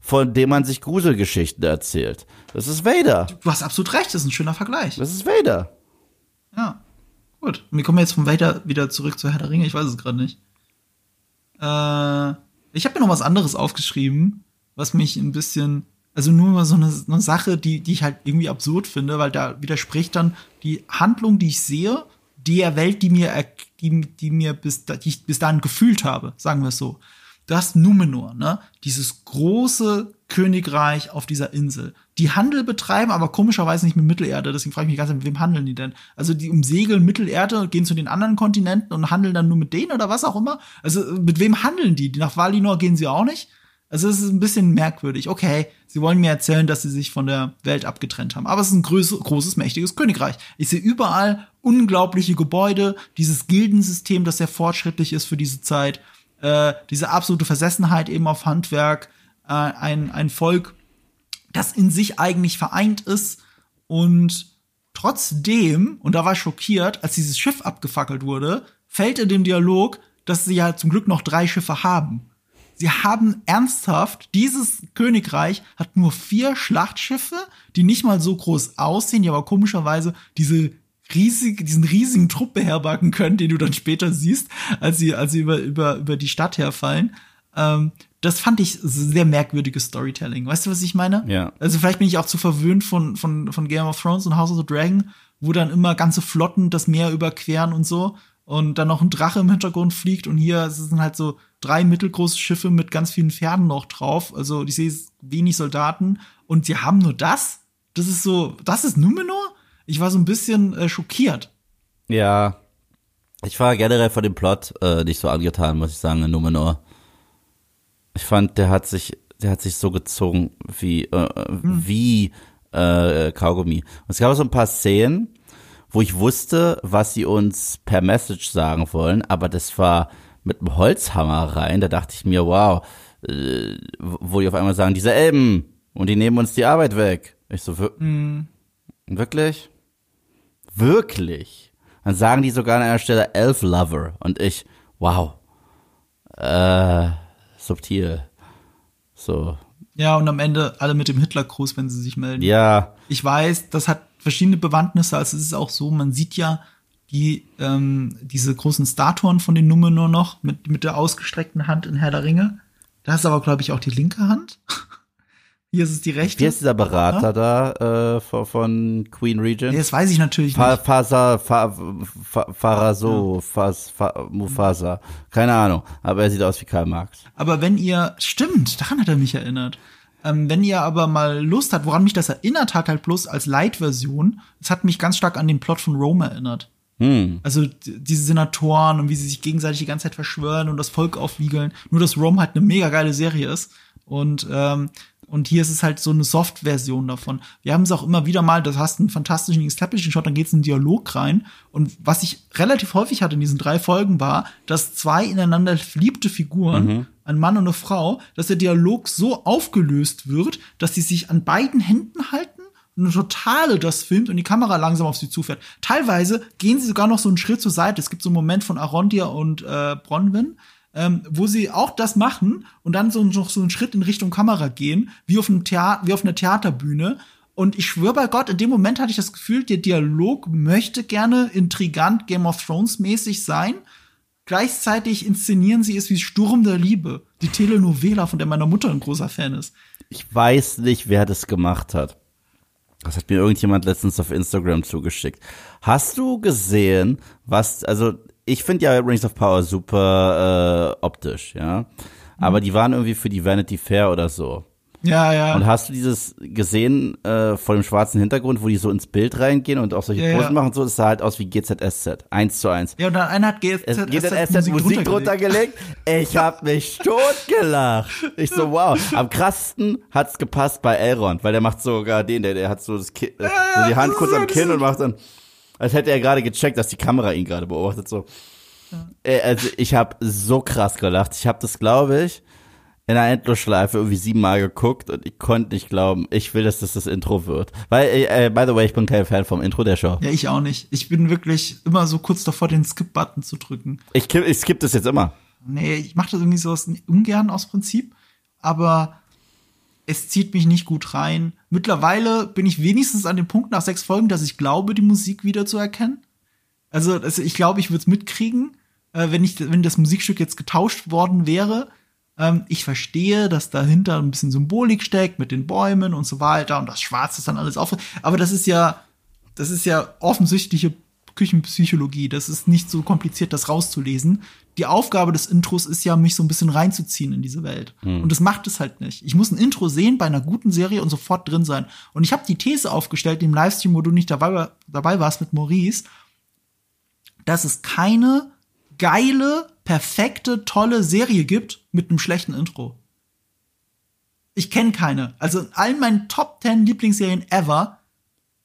Speaker 1: von dem man sich Gruselgeschichten erzählt. Das ist Vader.
Speaker 2: Du hast absolut recht, das ist ein schöner Vergleich.
Speaker 1: Das ist Vader.
Speaker 2: Ja. Gut. Wir kommen jetzt von Vader wieder zurück zu Herr der Ringe, ich weiß es gerade nicht. Äh, ich habe mir noch was anderes aufgeschrieben, was mich ein bisschen, also nur mal so eine, eine Sache, die, die ich halt irgendwie absurd finde, weil da widerspricht dann die Handlung, die ich sehe, der Welt, die mir, die, die mir bis, die ich bis dahin gefühlt habe, sagen wir es so du Numenor, ne? Dieses große Königreich auf dieser Insel. Die Handel betreiben, aber komischerweise nicht mit Mittelerde. Deswegen frage ich mich ganz, mit wem handeln die denn? Also die umsegeln Mittelerde, gehen zu den anderen Kontinenten und handeln dann nur mit denen oder was auch immer? Also mit wem handeln die? Nach Valinor gehen sie auch nicht? Also es ist ein bisschen merkwürdig. Okay, sie wollen mir erzählen, dass sie sich von der Welt abgetrennt haben. Aber es ist ein groß, großes, mächtiges Königreich. Ich sehe überall unglaubliche Gebäude, dieses Gildensystem, das sehr fortschrittlich ist für diese Zeit äh, diese absolute Versessenheit eben auf Handwerk, äh, ein, ein Volk, das in sich eigentlich vereint ist und trotzdem, und da war ich schockiert, als dieses Schiff abgefackelt wurde, fällt in dem Dialog, dass sie ja zum Glück noch drei Schiffe haben. Sie haben ernsthaft, dieses Königreich hat nur vier Schlachtschiffe, die nicht mal so groß aussehen, die aber komischerweise diese riesig, diesen riesigen Trupp beherbergen können, den du dann später siehst, als sie, als sie über, über, über die Stadt herfallen. Ähm, das fand ich sehr merkwürdiges Storytelling. Weißt du, was ich meine?
Speaker 1: Ja.
Speaker 2: Also vielleicht bin ich auch zu verwöhnt von, von, von Game of Thrones und House of the Dragon, wo dann immer ganze Flotten das Meer überqueren und so und dann noch ein Drache im Hintergrund fliegt und hier sind halt so drei mittelgroße Schiffe mit ganz vielen Pferden noch drauf. Also ich sehe wenig Soldaten und sie haben nur das. Das ist so, das ist Numenor? Ich war so ein bisschen äh, schockiert.
Speaker 1: Ja. Ich war generell von dem Plot äh, nicht so angetan, muss ich sagen, in Numenor. Ich fand, der hat sich, der hat sich so gezogen wie, äh, hm. wie äh, Kaugummi. Und es gab so ein paar Szenen, wo ich wusste, was sie uns per Message sagen wollen, aber das war mit einem Holzhammer rein. Da dachte ich mir, wow, äh, wo die auf einmal sagen, diese Elben und die nehmen uns die Arbeit weg. Ich so, mm. wirklich? Wirklich? Dann sagen die sogar an einer Stelle Elf Lover und ich, wow. Äh, subtil. So.
Speaker 2: Ja, und am Ende alle mit dem Hitlergruß, wenn sie sich melden.
Speaker 1: Ja.
Speaker 2: Ich weiß, das hat verschiedene Bewandtnisse. Also es ist auch so, man sieht ja die, ähm, diese großen Statuen von den Numenor noch mit, mit der ausgestreckten Hand in Herr der Ringe. Da ist aber, glaube ich, auch die linke Hand. Hier ist es die rechte.
Speaker 1: Wie ist dieser Berater ja? da äh, von, von Queen Regent?
Speaker 2: Nee, das weiß ich natürlich
Speaker 1: Fa
Speaker 2: nicht.
Speaker 1: Fasa, Fa Fa Faraso, ja. Fas, Fa Mufasa. Keine Ahnung. Aber er sieht aus wie Karl Marx.
Speaker 2: Aber wenn ihr, stimmt, daran hat er mich erinnert. Ähm, wenn ihr aber mal Lust habt, woran mich das erinnert hat, halt bloß als Light-Version, es hat mich ganz stark an den Plot von Rome erinnert. Hm. Also diese Senatoren und wie sie sich gegenseitig die ganze Zeit verschwören und das Volk aufwiegeln. Nur dass Rome halt eine mega geile Serie ist. Und ähm, und hier ist es halt so eine Soft-Version davon. Wir haben es auch immer wieder mal, du hast einen fantastischen Establishing-Shot, dann geht es in einen Dialog rein. Und was ich relativ häufig hatte in diesen drei Folgen war, dass zwei ineinander verliebte Figuren, mhm. ein Mann und eine Frau, dass der Dialog so aufgelöst wird, dass sie sich an beiden Händen halten und eine totale das filmt und die Kamera langsam auf sie zufährt. Teilweise gehen sie sogar noch so einen Schritt zur Seite. Es gibt so einen Moment von Arondia und äh, Bronwyn, ähm, wo sie auch das machen und dann so noch so einen Schritt in Richtung Kamera gehen, wie auf einem Theater, wie auf einer Theaterbühne. Und ich schwöre bei Gott, in dem Moment hatte ich das Gefühl, der Dialog möchte gerne intrigant Game of Thrones mäßig sein. Gleichzeitig inszenieren sie es wie Sturm der Liebe, die Telenovela, von der meine Mutter ein großer Fan ist.
Speaker 1: Ich weiß nicht, wer das gemacht hat. Das hat mir irgendjemand letztens auf Instagram zugeschickt. Hast du gesehen, was, also ich finde ja Rings of Power super äh, optisch, ja. Aber mhm. die waren irgendwie für die Vanity Fair oder so.
Speaker 2: Ja, ja.
Speaker 1: Und hast du dieses gesehen äh, vor dem schwarzen Hintergrund, wo die so ins Bild reingehen und auch solche ja, Posen ja. machen? So, das sah halt aus wie GZSZ, eins zu eins.
Speaker 2: Ja, und dann einer hat GZSZ,
Speaker 1: GZSZ Musik, Musik drunter gelegt. Ich hab mich totgelacht. Ich so, wow. Am krassesten hat's gepasst bei Elrond, weil der macht sogar den, der, der hat so, das Ki ja, so die Hand kurz am Kinn und macht dann als hätte er gerade gecheckt, dass die Kamera ihn gerade beobachtet. So. Ja. Äh, also ich habe so krass gelacht. Ich habe das, glaube ich, in einer Endlosschleife irgendwie siebenmal geguckt und ich konnte nicht glauben, ich will, dass das das Intro wird. Weil, äh, äh, by the way, ich bin kein Fan vom Intro der Show.
Speaker 2: Ja, ich auch nicht. Ich bin wirklich immer so kurz davor, den Skip-Button zu drücken.
Speaker 1: Ich, ich skip das jetzt immer.
Speaker 2: Nee, ich mache das irgendwie so ungern aus Prinzip. Aber es zieht mich nicht gut rein. Mittlerweile bin ich wenigstens an dem Punkt nach sechs Folgen, dass ich glaube, die Musik wieder zu erkennen. Also, also ich glaube, ich würde es mitkriegen, äh, wenn ich, wenn das Musikstück jetzt getauscht worden wäre. Ähm, ich verstehe, dass dahinter ein bisschen Symbolik steckt mit den Bäumen und so weiter und das Schwarz ist dann alles auf. Aber das ist ja, das ist ja offensichtliche Küchenpsychologie. Das ist nicht so kompliziert, das rauszulesen. Die Aufgabe des Intros ist ja, mich so ein bisschen reinzuziehen in diese Welt. Mhm. Und das macht es halt nicht. Ich muss ein Intro sehen bei einer guten Serie und sofort drin sein. Und ich habe die These aufgestellt im Livestream, wo du nicht dabei, dabei warst mit Maurice, dass es keine geile, perfekte, tolle Serie gibt mit einem schlechten Intro. Ich kenne keine. Also in allen meinen Top 10 Lieblingsserien ever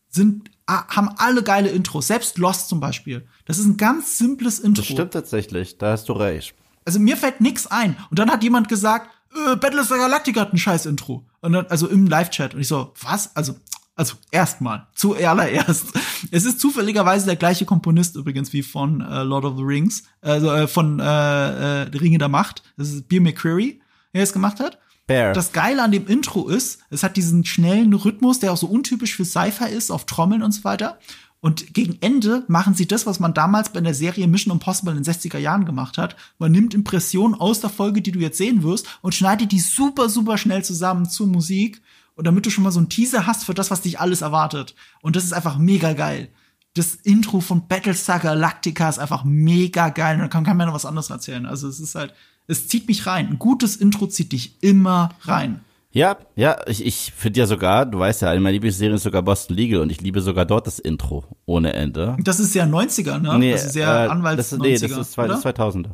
Speaker 2: sind haben alle geile Intros. Selbst Lost zum Beispiel. Das ist ein ganz simples Intro.
Speaker 1: Das stimmt tatsächlich. Da hast du recht.
Speaker 2: Also mir fällt nix ein. Und dann hat jemand gesagt, äh, Battlestar Galactica hat ein scheiß Intro. Und dann, also im Live-Chat. Und ich so, was? Also, also erstmal, zuallererst. Es ist zufälligerweise der gleiche Komponist übrigens wie von äh, Lord of the Rings, also äh, von äh, äh, Ringe der Macht. Das ist Beer McCreary, der es gemacht hat. Bear. Das Geile an dem Intro ist, es hat diesen schnellen Rhythmus, der auch so untypisch für Cypher ist, auf Trommeln und so weiter. Und gegen Ende machen sie das, was man damals bei der Serie Mission Impossible in den 60er Jahren gemacht hat. Man nimmt Impressionen aus der Folge, die du jetzt sehen wirst, und schneidet die super, super schnell zusammen zur Musik. Und damit du schon mal so einen Teaser hast für das, was dich alles erwartet. Und das ist einfach mega geil. Das Intro von Battlestar Galactica ist einfach mega geil. Und da kann keiner was anderes erzählen. Also es ist halt, es zieht mich rein. Ein gutes Intro zieht dich immer rein.
Speaker 1: Ja, ja, ich, ich finde ja sogar, du weißt ja, eine meiner Lieblingsserien ist sogar Boston Legal und ich liebe sogar dort das Intro ohne Ende.
Speaker 2: Das ist ja 90er, ne?
Speaker 1: Nee,
Speaker 2: das ist
Speaker 1: ja äh, Anwalts das ist, Nee, das ist, zwei, das ist 2000er.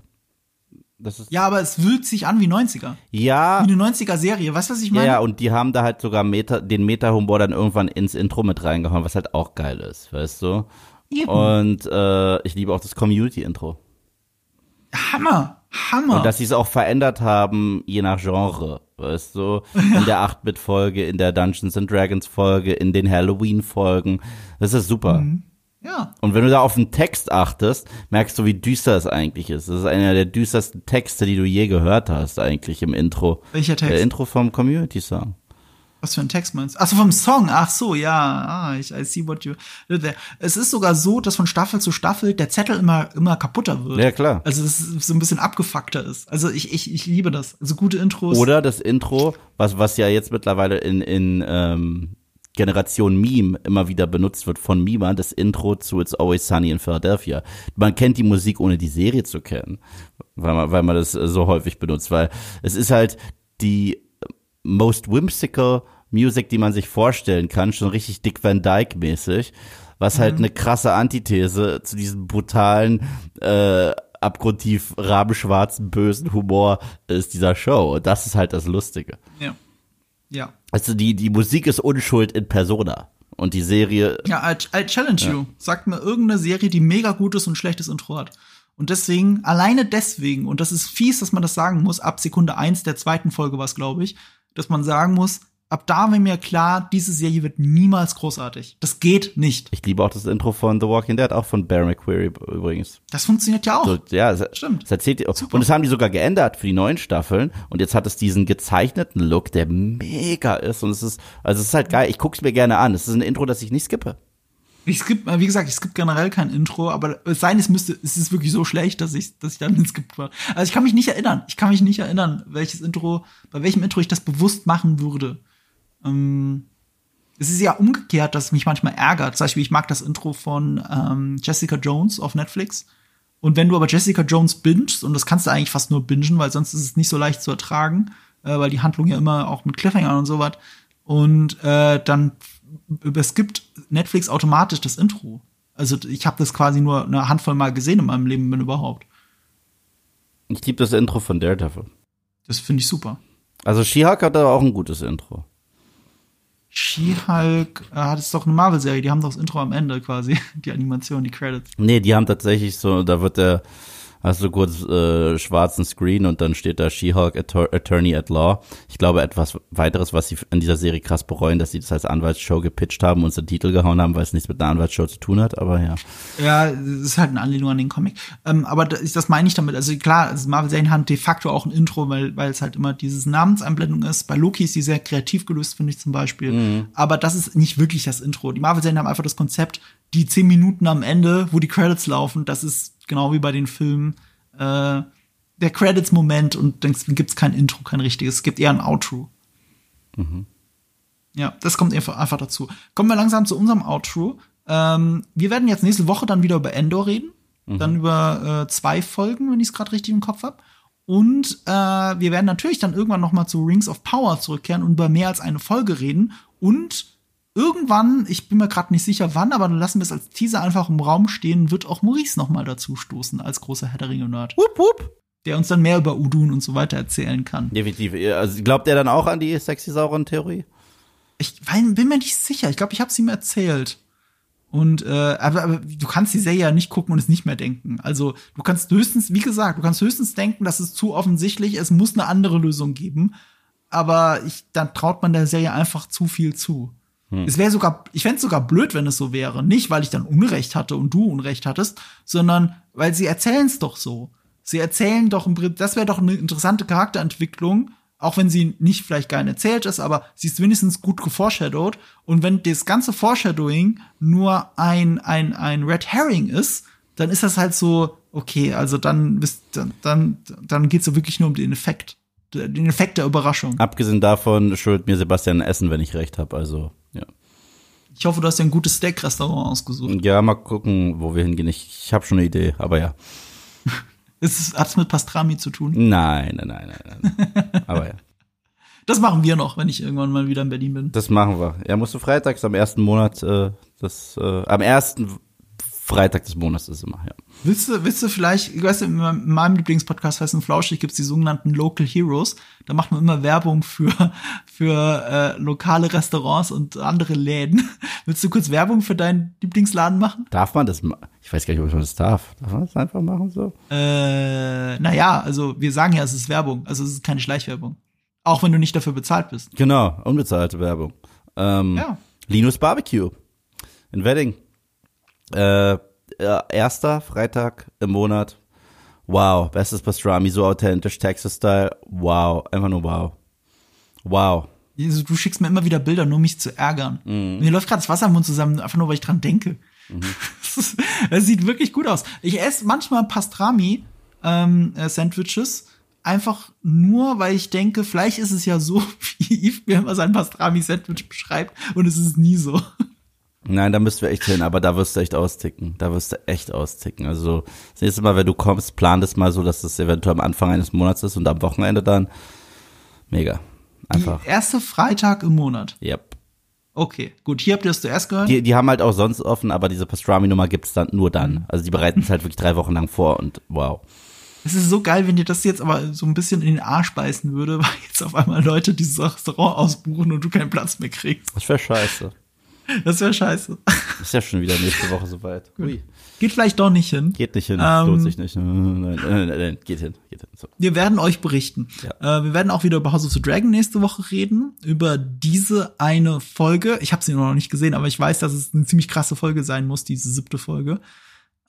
Speaker 2: Das ist ja, aber es fühlt sich an wie 90er.
Speaker 1: Ja.
Speaker 2: Wie eine 90er-Serie. Weißt du, was ich meine?
Speaker 1: Ja, und die haben da halt sogar Meta, den Meta-Humor dann irgendwann ins Intro mit reingehauen, was halt auch geil ist, weißt du? Eben. Und äh, ich liebe auch das Community-Intro.
Speaker 2: Hammer. Hammer.
Speaker 1: Und dass sie es auch verändert haben, je nach Genre. Weißt du, in der 8-Bit-Folge, in der Dungeons and Dragons-Folge, in den Halloween-Folgen. Das ist super. Mhm.
Speaker 2: Ja.
Speaker 1: Und wenn du da auf den Text achtest, merkst du, wie düster es eigentlich ist. Das ist einer der düstersten Texte, die du je gehört hast, eigentlich im Intro.
Speaker 2: Welcher Text?
Speaker 1: Der Intro vom Community Song.
Speaker 2: Was für ein Text meinst du? Ach so, vom Song. Ach so, ja. Ah, ich, I see what you. Es ist sogar so, dass von Staffel zu Staffel der Zettel immer, immer kaputter wird.
Speaker 1: Ja, klar.
Speaker 2: Also, dass es so ein bisschen abgefuckter ist. Also, ich, ich, ich liebe das. Also, gute Intros.
Speaker 1: Oder das Intro, was, was ja jetzt mittlerweile in, in, ähm, Generation Meme immer wieder benutzt wird von Mima, das Intro zu It's Always Sunny in Philadelphia. Man kennt die Musik ohne die Serie zu kennen, weil man, weil man das so häufig benutzt, weil es ist halt die most whimsical Music, die man sich vorstellen kann, schon richtig Dick Van Dyke mäßig, was halt mhm. eine krasse Antithese zu diesem brutalen, äh, abgrundtief rabenschwarzen, bösen Humor ist dieser Show. Und das ist halt das Lustige.
Speaker 2: Ja. Ja.
Speaker 1: Also die, die Musik ist Unschuld in Persona. Und die Serie.
Speaker 2: Ja, I, I challenge ja. you. Sagt mir irgendeine Serie, die mega gutes und schlechtes Intro hat. Und deswegen, alleine deswegen, und das ist fies, dass man das sagen muss, ab Sekunde eins der zweiten Folge war es, glaube ich, dass man sagen muss, ab da war mir klar, diese Serie wird niemals großartig. Das geht nicht.
Speaker 1: Ich liebe auch das Intro von The Walking Dead, auch von Barry McQuarrie übrigens.
Speaker 2: Das funktioniert ja auch.
Speaker 1: So, ja, stimmt. Das erzählt Super. Und das haben die sogar geändert für die neuen Staffeln. Und jetzt hat es diesen gezeichneten Look, der mega ist. Und es ist, also es ist halt geil. Ich guck's mir gerne an. Es ist ein Intro, das ich nicht skippe.
Speaker 2: Ich skipp, wie gesagt, ich skipp generell kein Intro, aber es sei denn, es müsste, es ist wirklich so schlecht, dass ich, dass ich dann ins Skip war. Also ich kann mich nicht erinnern. Ich kann mich nicht erinnern, welches Intro, bei welchem Intro ich das bewusst machen würde. Ähm, es ist ja umgekehrt, dass es mich manchmal ärgert. Zum Beispiel, ich mag das Intro von ähm, Jessica Jones auf Netflix. Und wenn du aber Jessica Jones bingst, und das kannst du eigentlich fast nur bingen, weil sonst ist es nicht so leicht zu ertragen, äh, weil die Handlung ja immer auch mit Cliffhanger und so was. Und äh, dann überskippt Netflix automatisch das Intro. Also ich habe das quasi nur eine Handvoll Mal gesehen in meinem Leben, wenn überhaupt.
Speaker 1: Ich liebe das Intro von Daredevil.
Speaker 2: Das finde ich super.
Speaker 1: Also She-Hulk hat aber auch ein gutes Intro.
Speaker 2: She-Hulk, äh, hat es doch eine Marvel-Serie, die haben doch das Intro am Ende quasi, die Animation, die Credits.
Speaker 1: Nee, die haben tatsächlich so, da wird der hast du kurz äh, schwarzen Screen und dann steht da She-Hulk Attorney at Law. Ich glaube, etwas weiteres, was sie in dieser Serie krass bereuen, dass sie das als Anwaltsshow gepitcht haben und den Titel gehauen haben, weil es nichts mit einer Anwaltsshow zu tun hat, aber ja.
Speaker 2: Ja, es ist halt eine Anlehnung an den Comic. Ähm, aber das, das meine ich damit. Also klar, also Marvel-Serien haben de facto auch ein Intro, weil, weil es halt immer dieses Namenseinblendung ist. Bei Loki ist die sehr kreativ gelöst, finde ich zum Beispiel. Mhm. Aber das ist nicht wirklich das Intro. Die Marvel-Serien haben einfach das Konzept, die zehn Minuten am Ende, wo die Credits laufen, das ist genau wie bei den Filmen äh, der Credits-Moment und dann gibt es kein Intro, kein richtiges. Es gibt eher ein Outro. Mhm. Ja, das kommt einfach, einfach dazu. Kommen wir langsam zu unserem Outro. Ähm, wir werden jetzt nächste Woche dann wieder über Endor reden. Mhm. Dann über äh, zwei Folgen, wenn ich es gerade richtig im Kopf habe. Und äh, wir werden natürlich dann irgendwann noch mal zu Rings of Power zurückkehren und über mehr als eine Folge reden. Und irgendwann, ich bin mir gerade nicht sicher wann, aber dann lassen wir es als Teaser einfach im Raum stehen, wird auch Maurice noch mal dazu stoßen als großer Herr der Ringe-Nerd. Wupp, wupp. Der uns dann mehr über Udun und so weiter erzählen kann.
Speaker 1: Definitiv. Also glaubt er dann auch an die sexy sauren Theorie?
Speaker 2: Ich bin mir nicht sicher. Ich glaube, ich habe sie ihm erzählt. Und äh, aber, aber du kannst die Serie ja nicht gucken und es nicht mehr denken. Also du kannst höchstens, wie gesagt, du kannst höchstens denken, dass es zu offensichtlich, es muss eine andere Lösung geben. Aber ich, dann traut man der Serie einfach zu viel zu. Hm. Es wäre sogar, ich fände es sogar blöd, wenn es so wäre. Nicht, weil ich dann Unrecht hatte und du Unrecht hattest, sondern weil sie erzählen es doch so. Sie erzählen doch, das wäre doch eine interessante Charakterentwicklung, auch wenn sie nicht vielleicht gar nicht erzählt ist, aber sie ist wenigstens gut geforeshadowed. Und wenn das ganze Foreshadowing nur ein, ein, ein Red Herring ist, dann ist das halt so, okay, also dann, dann, dann, dann geht's so wirklich nur um den Effekt. Den Effekt der Überraschung.
Speaker 1: Abgesehen davon schuld mir Sebastian Essen, wenn ich recht habe, also. Ja.
Speaker 2: Ich hoffe, du hast dir ein gutes Steak-Restaurant ausgesucht.
Speaker 1: Ja, mal gucken, wo wir hingehen. Ich, ich habe schon eine Idee, aber ja.
Speaker 2: hat es mit Pastrami zu tun?
Speaker 1: Nein, nein, nein, nein. nein. aber ja.
Speaker 2: Das machen wir noch, wenn ich irgendwann mal wieder in Berlin bin.
Speaker 1: Das machen wir. Ja, musst du freitags am ersten Monat, äh, das, äh, am ersten Freitag des Monats ist immer, ja.
Speaker 2: Willst du, willst du vielleicht, ich weiß, in meinem Lieblingspodcast heißt ein Flauschig, gibt's die sogenannten Local Heroes. Da macht man immer Werbung für, für äh, lokale Restaurants und andere Läden. Willst du kurz Werbung für deinen Lieblingsladen machen?
Speaker 1: Darf man das? Ich weiß gar nicht, ob man das darf. Darf man das einfach machen so?
Speaker 2: Äh, naja, also wir sagen ja, es ist Werbung. Also es ist keine Schleichwerbung. Auch wenn du nicht dafür bezahlt bist.
Speaker 1: Genau, unbezahlte Werbung. Ähm, ja. Linus Barbecue in Wedding. Äh, erster Freitag im Monat. Wow, bestes Pastrami, so authentisch, Texas-Style. Wow, einfach nur wow. Wow.
Speaker 2: Also, Du schickst mir immer wieder Bilder, nur um mich zu ärgern. Mir läuft gerade das Wasser im Mund zusammen, einfach nur, weil ich dran denke. Das sieht wirklich gut aus. Ich esse manchmal Pastrami ähm, äh, Sandwiches, einfach nur, weil ich denke, vielleicht ist es ja so, wie Yves mir immer sein Pastrami-Sandwich beschreibt und es ist nie so.
Speaker 1: Nein, da müssten wir echt hin, aber da wirst du echt austicken. Da wirst du echt austicken. Also, das nächste Mal, wenn du kommst, plan das mal so, dass es eventuell am Anfang eines Monats ist und am Wochenende dann. Mega. Einfach.
Speaker 2: Die erste Freitag im Monat.
Speaker 1: Yep.
Speaker 2: Okay, gut, hier habt ihr es zuerst gehört.
Speaker 1: Die, die haben halt auch sonst offen, aber diese Pastrami-Nummer gibt's dann nur dann. Also die bereiten es halt wirklich drei Wochen lang vor und wow.
Speaker 2: Es ist so geil, wenn dir das jetzt aber so ein bisschen in den Arsch beißen würde, weil jetzt auf einmal Leute dieses Restaurant ausbuchen und du keinen Platz mehr kriegst.
Speaker 1: Das wäre scheiße.
Speaker 2: Das wäre scheiße.
Speaker 1: Ist ja schon wieder nächste Woche soweit. Ui.
Speaker 2: Geht vielleicht doch nicht hin.
Speaker 1: Geht nicht hin,
Speaker 2: Ähm,
Speaker 1: lohnt sich nicht. Nein, nein, nein, nein, geht hin, geht hin. So.
Speaker 2: Wir werden euch berichten. Äh, wir werden auch wieder über House of the Dragon nächste Woche reden. Über diese eine Folge. Ich habe sie noch nicht gesehen, aber ich weiß, dass es eine ziemlich krasse Folge sein muss, diese siebte Folge.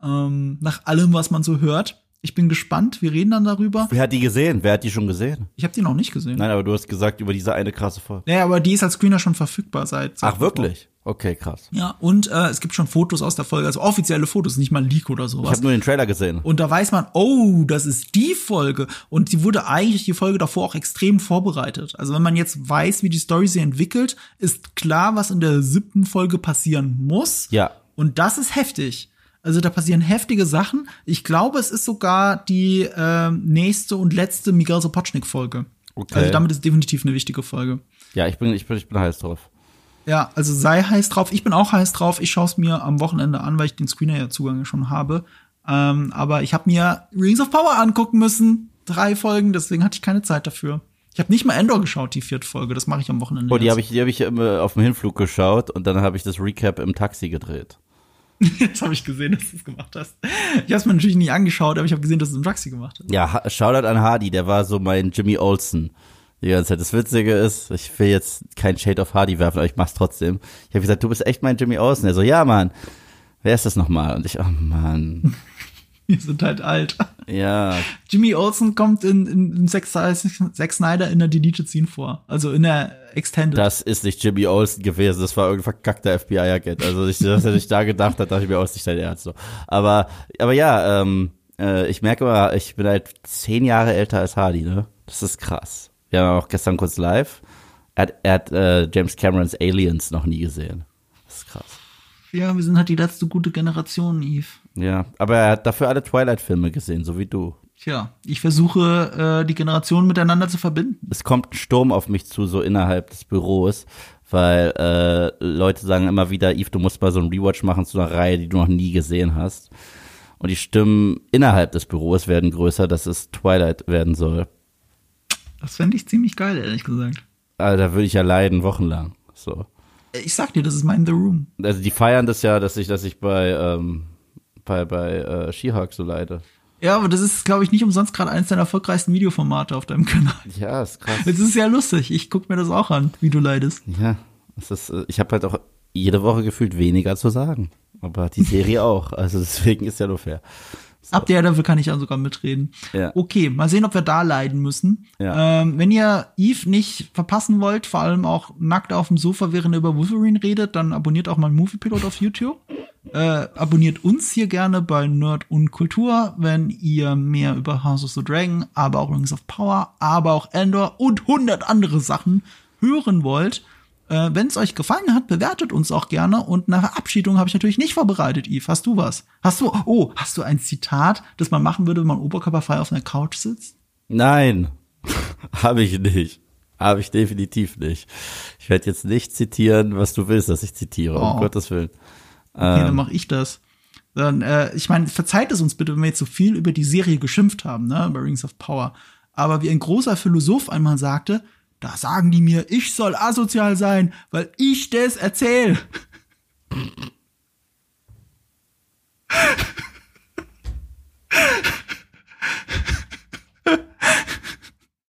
Speaker 2: Ähm, nach allem, was man so hört. Ich bin gespannt. Wir reden dann darüber.
Speaker 1: Wer hat die gesehen? Wer hat die schon gesehen?
Speaker 2: Ich habe die noch nicht gesehen.
Speaker 1: Nein, aber du hast gesagt über diese eine krasse Folge.
Speaker 2: Ja, aber die ist als Screener schon verfügbar seit. seit
Speaker 1: Ach, wirklich? Okay, krass.
Speaker 2: Ja, und äh, es gibt schon Fotos aus der Folge, also offizielle Fotos, nicht mal ein Leak oder
Speaker 1: Ich
Speaker 2: sowas.
Speaker 1: habe nur den Trailer gesehen.
Speaker 2: Und da weiß man, oh, das ist die Folge. Und sie wurde eigentlich die Folge davor auch extrem vorbereitet. Also wenn man jetzt weiß, wie die Story sich entwickelt, ist klar, was in der siebten Folge passieren muss.
Speaker 1: Ja.
Speaker 2: Und das ist heftig. Also da passieren heftige Sachen. Ich glaube, es ist sogar die äh, nächste und letzte Miguel Sapochnik-Folge.
Speaker 1: Okay.
Speaker 2: Also damit ist definitiv eine wichtige Folge.
Speaker 1: Ja, ich bin, ich bin, ich bin heiß drauf.
Speaker 2: Ja, also sei heiß drauf. Ich bin auch heiß drauf. Ich schaue es mir am Wochenende an, weil ich den Screener ja Zugang schon habe. Ähm, aber ich habe mir Rings of Power angucken müssen. Drei Folgen, deswegen hatte ich keine Zeit dafür. Ich habe nicht mal Endor geschaut, die vierte Folge. Das mache ich am Wochenende.
Speaker 1: Oh, die habe ich, die hab ich ähm, auf dem Hinflug geschaut und dann habe ich das Recap im Taxi gedreht.
Speaker 2: Jetzt habe ich gesehen, dass du es gemacht hast. Ich habe es mir natürlich nie angeschaut, aber ich habe gesehen, dass du es im Taxi gemacht hast.
Speaker 1: Ja, Shoutout an Hardy, der war so mein Jimmy Olsen. Die ganze Zeit. Das Witzige ist, ich will jetzt kein Shade of Hardy werfen, aber ich mach's trotzdem. Ich habe gesagt, du bist echt mein Jimmy Olsen. Er so, ja, Mann. Wer ist das nochmal? Und ich, oh Mann.
Speaker 2: Wir sind halt alt.
Speaker 1: Ja,
Speaker 2: Jimmy Olsen kommt in, in, in Zack, Zack Snyder in der Deleted Scene vor. Also in der Extended.
Speaker 1: das ist nicht Jimmy Olsen gewesen. Das war irgendein verkackter FBI-Agent. Also, ich, was er sich da gedacht hat, dachte ich mir aus, nicht dein Ernst. So. Aber, aber ja, ähm, äh, ich merke mal, ich bin halt zehn Jahre älter als Hardy, ne? Das ist krass. Wir haben auch gestern kurz live. Er hat, er hat äh, James Camerons Aliens noch nie gesehen.
Speaker 2: Ja, wir sind halt die letzte gute Generation, Eve.
Speaker 1: Ja, aber er hat dafür alle Twilight-Filme gesehen, so wie du.
Speaker 2: Tja, ich versuche, äh, die Generationen miteinander zu verbinden.
Speaker 1: Es kommt ein Sturm auf mich zu, so innerhalb des Büros, weil äh, Leute sagen immer wieder, Yves, du musst mal so einen Rewatch machen zu einer Reihe, die du noch nie gesehen hast. Und die Stimmen innerhalb des Büros werden größer, dass es Twilight werden soll.
Speaker 2: Das fände ich ziemlich geil, ehrlich gesagt.
Speaker 1: Also, da würde ich ja leiden, wochenlang. So.
Speaker 2: Ich sag dir, das ist mein The Room.
Speaker 1: Also die feiern das ja, dass ich, dass ich bei, ähm, bei, bei äh, She-Hulk so leide.
Speaker 2: Ja, aber das ist, glaube ich, nicht umsonst gerade eines deiner erfolgreichsten Videoformate auf deinem Kanal.
Speaker 1: Ja, ist krass.
Speaker 2: Es ist ja lustig. Ich guck mir das auch an, wie du leidest.
Speaker 1: Ja, es ist, äh, ich habe halt auch jede Woche gefühlt weniger zu sagen. Aber die Serie auch. Also deswegen ist ja nur fair.
Speaker 2: Ab der dafür kann ich ja sogar mitreden.
Speaker 1: Ja.
Speaker 2: Okay, mal sehen, ob wir da leiden müssen.
Speaker 1: Ja.
Speaker 2: Ähm, wenn ihr Eve nicht verpassen wollt, vor allem auch nackt auf dem Sofa, während er über Wolverine redet, dann abonniert auch mal Moviepilot auf YouTube. Äh, abonniert uns hier gerne bei Nerd und Kultur, wenn ihr mehr über House of the Dragon, aber auch Rings of Power, aber auch Endor und hundert andere Sachen hören wollt. Äh, wenn es euch gefallen hat, bewertet uns auch gerne. Und eine Verabschiedung habe ich natürlich nicht vorbereitet, Yves. Hast du was? Hast du, oh, hast du ein Zitat, das man machen würde, wenn man oberkörperfrei auf einer Couch sitzt?
Speaker 1: Nein, habe ich nicht. Habe ich definitiv nicht. Ich werde jetzt nicht zitieren, was du willst, dass ich zitiere, um
Speaker 2: Oh.
Speaker 1: Gottes Willen.
Speaker 2: Okay,
Speaker 1: Ähm.
Speaker 2: dann mache ich das. Dann, äh, ich meine, verzeiht es uns bitte, wenn wir jetzt so viel über die Serie geschimpft haben, ne, bei Rings of Power. Aber wie ein großer Philosoph einmal sagte, da sagen die mir, ich soll asozial sein, weil ich das erzähle.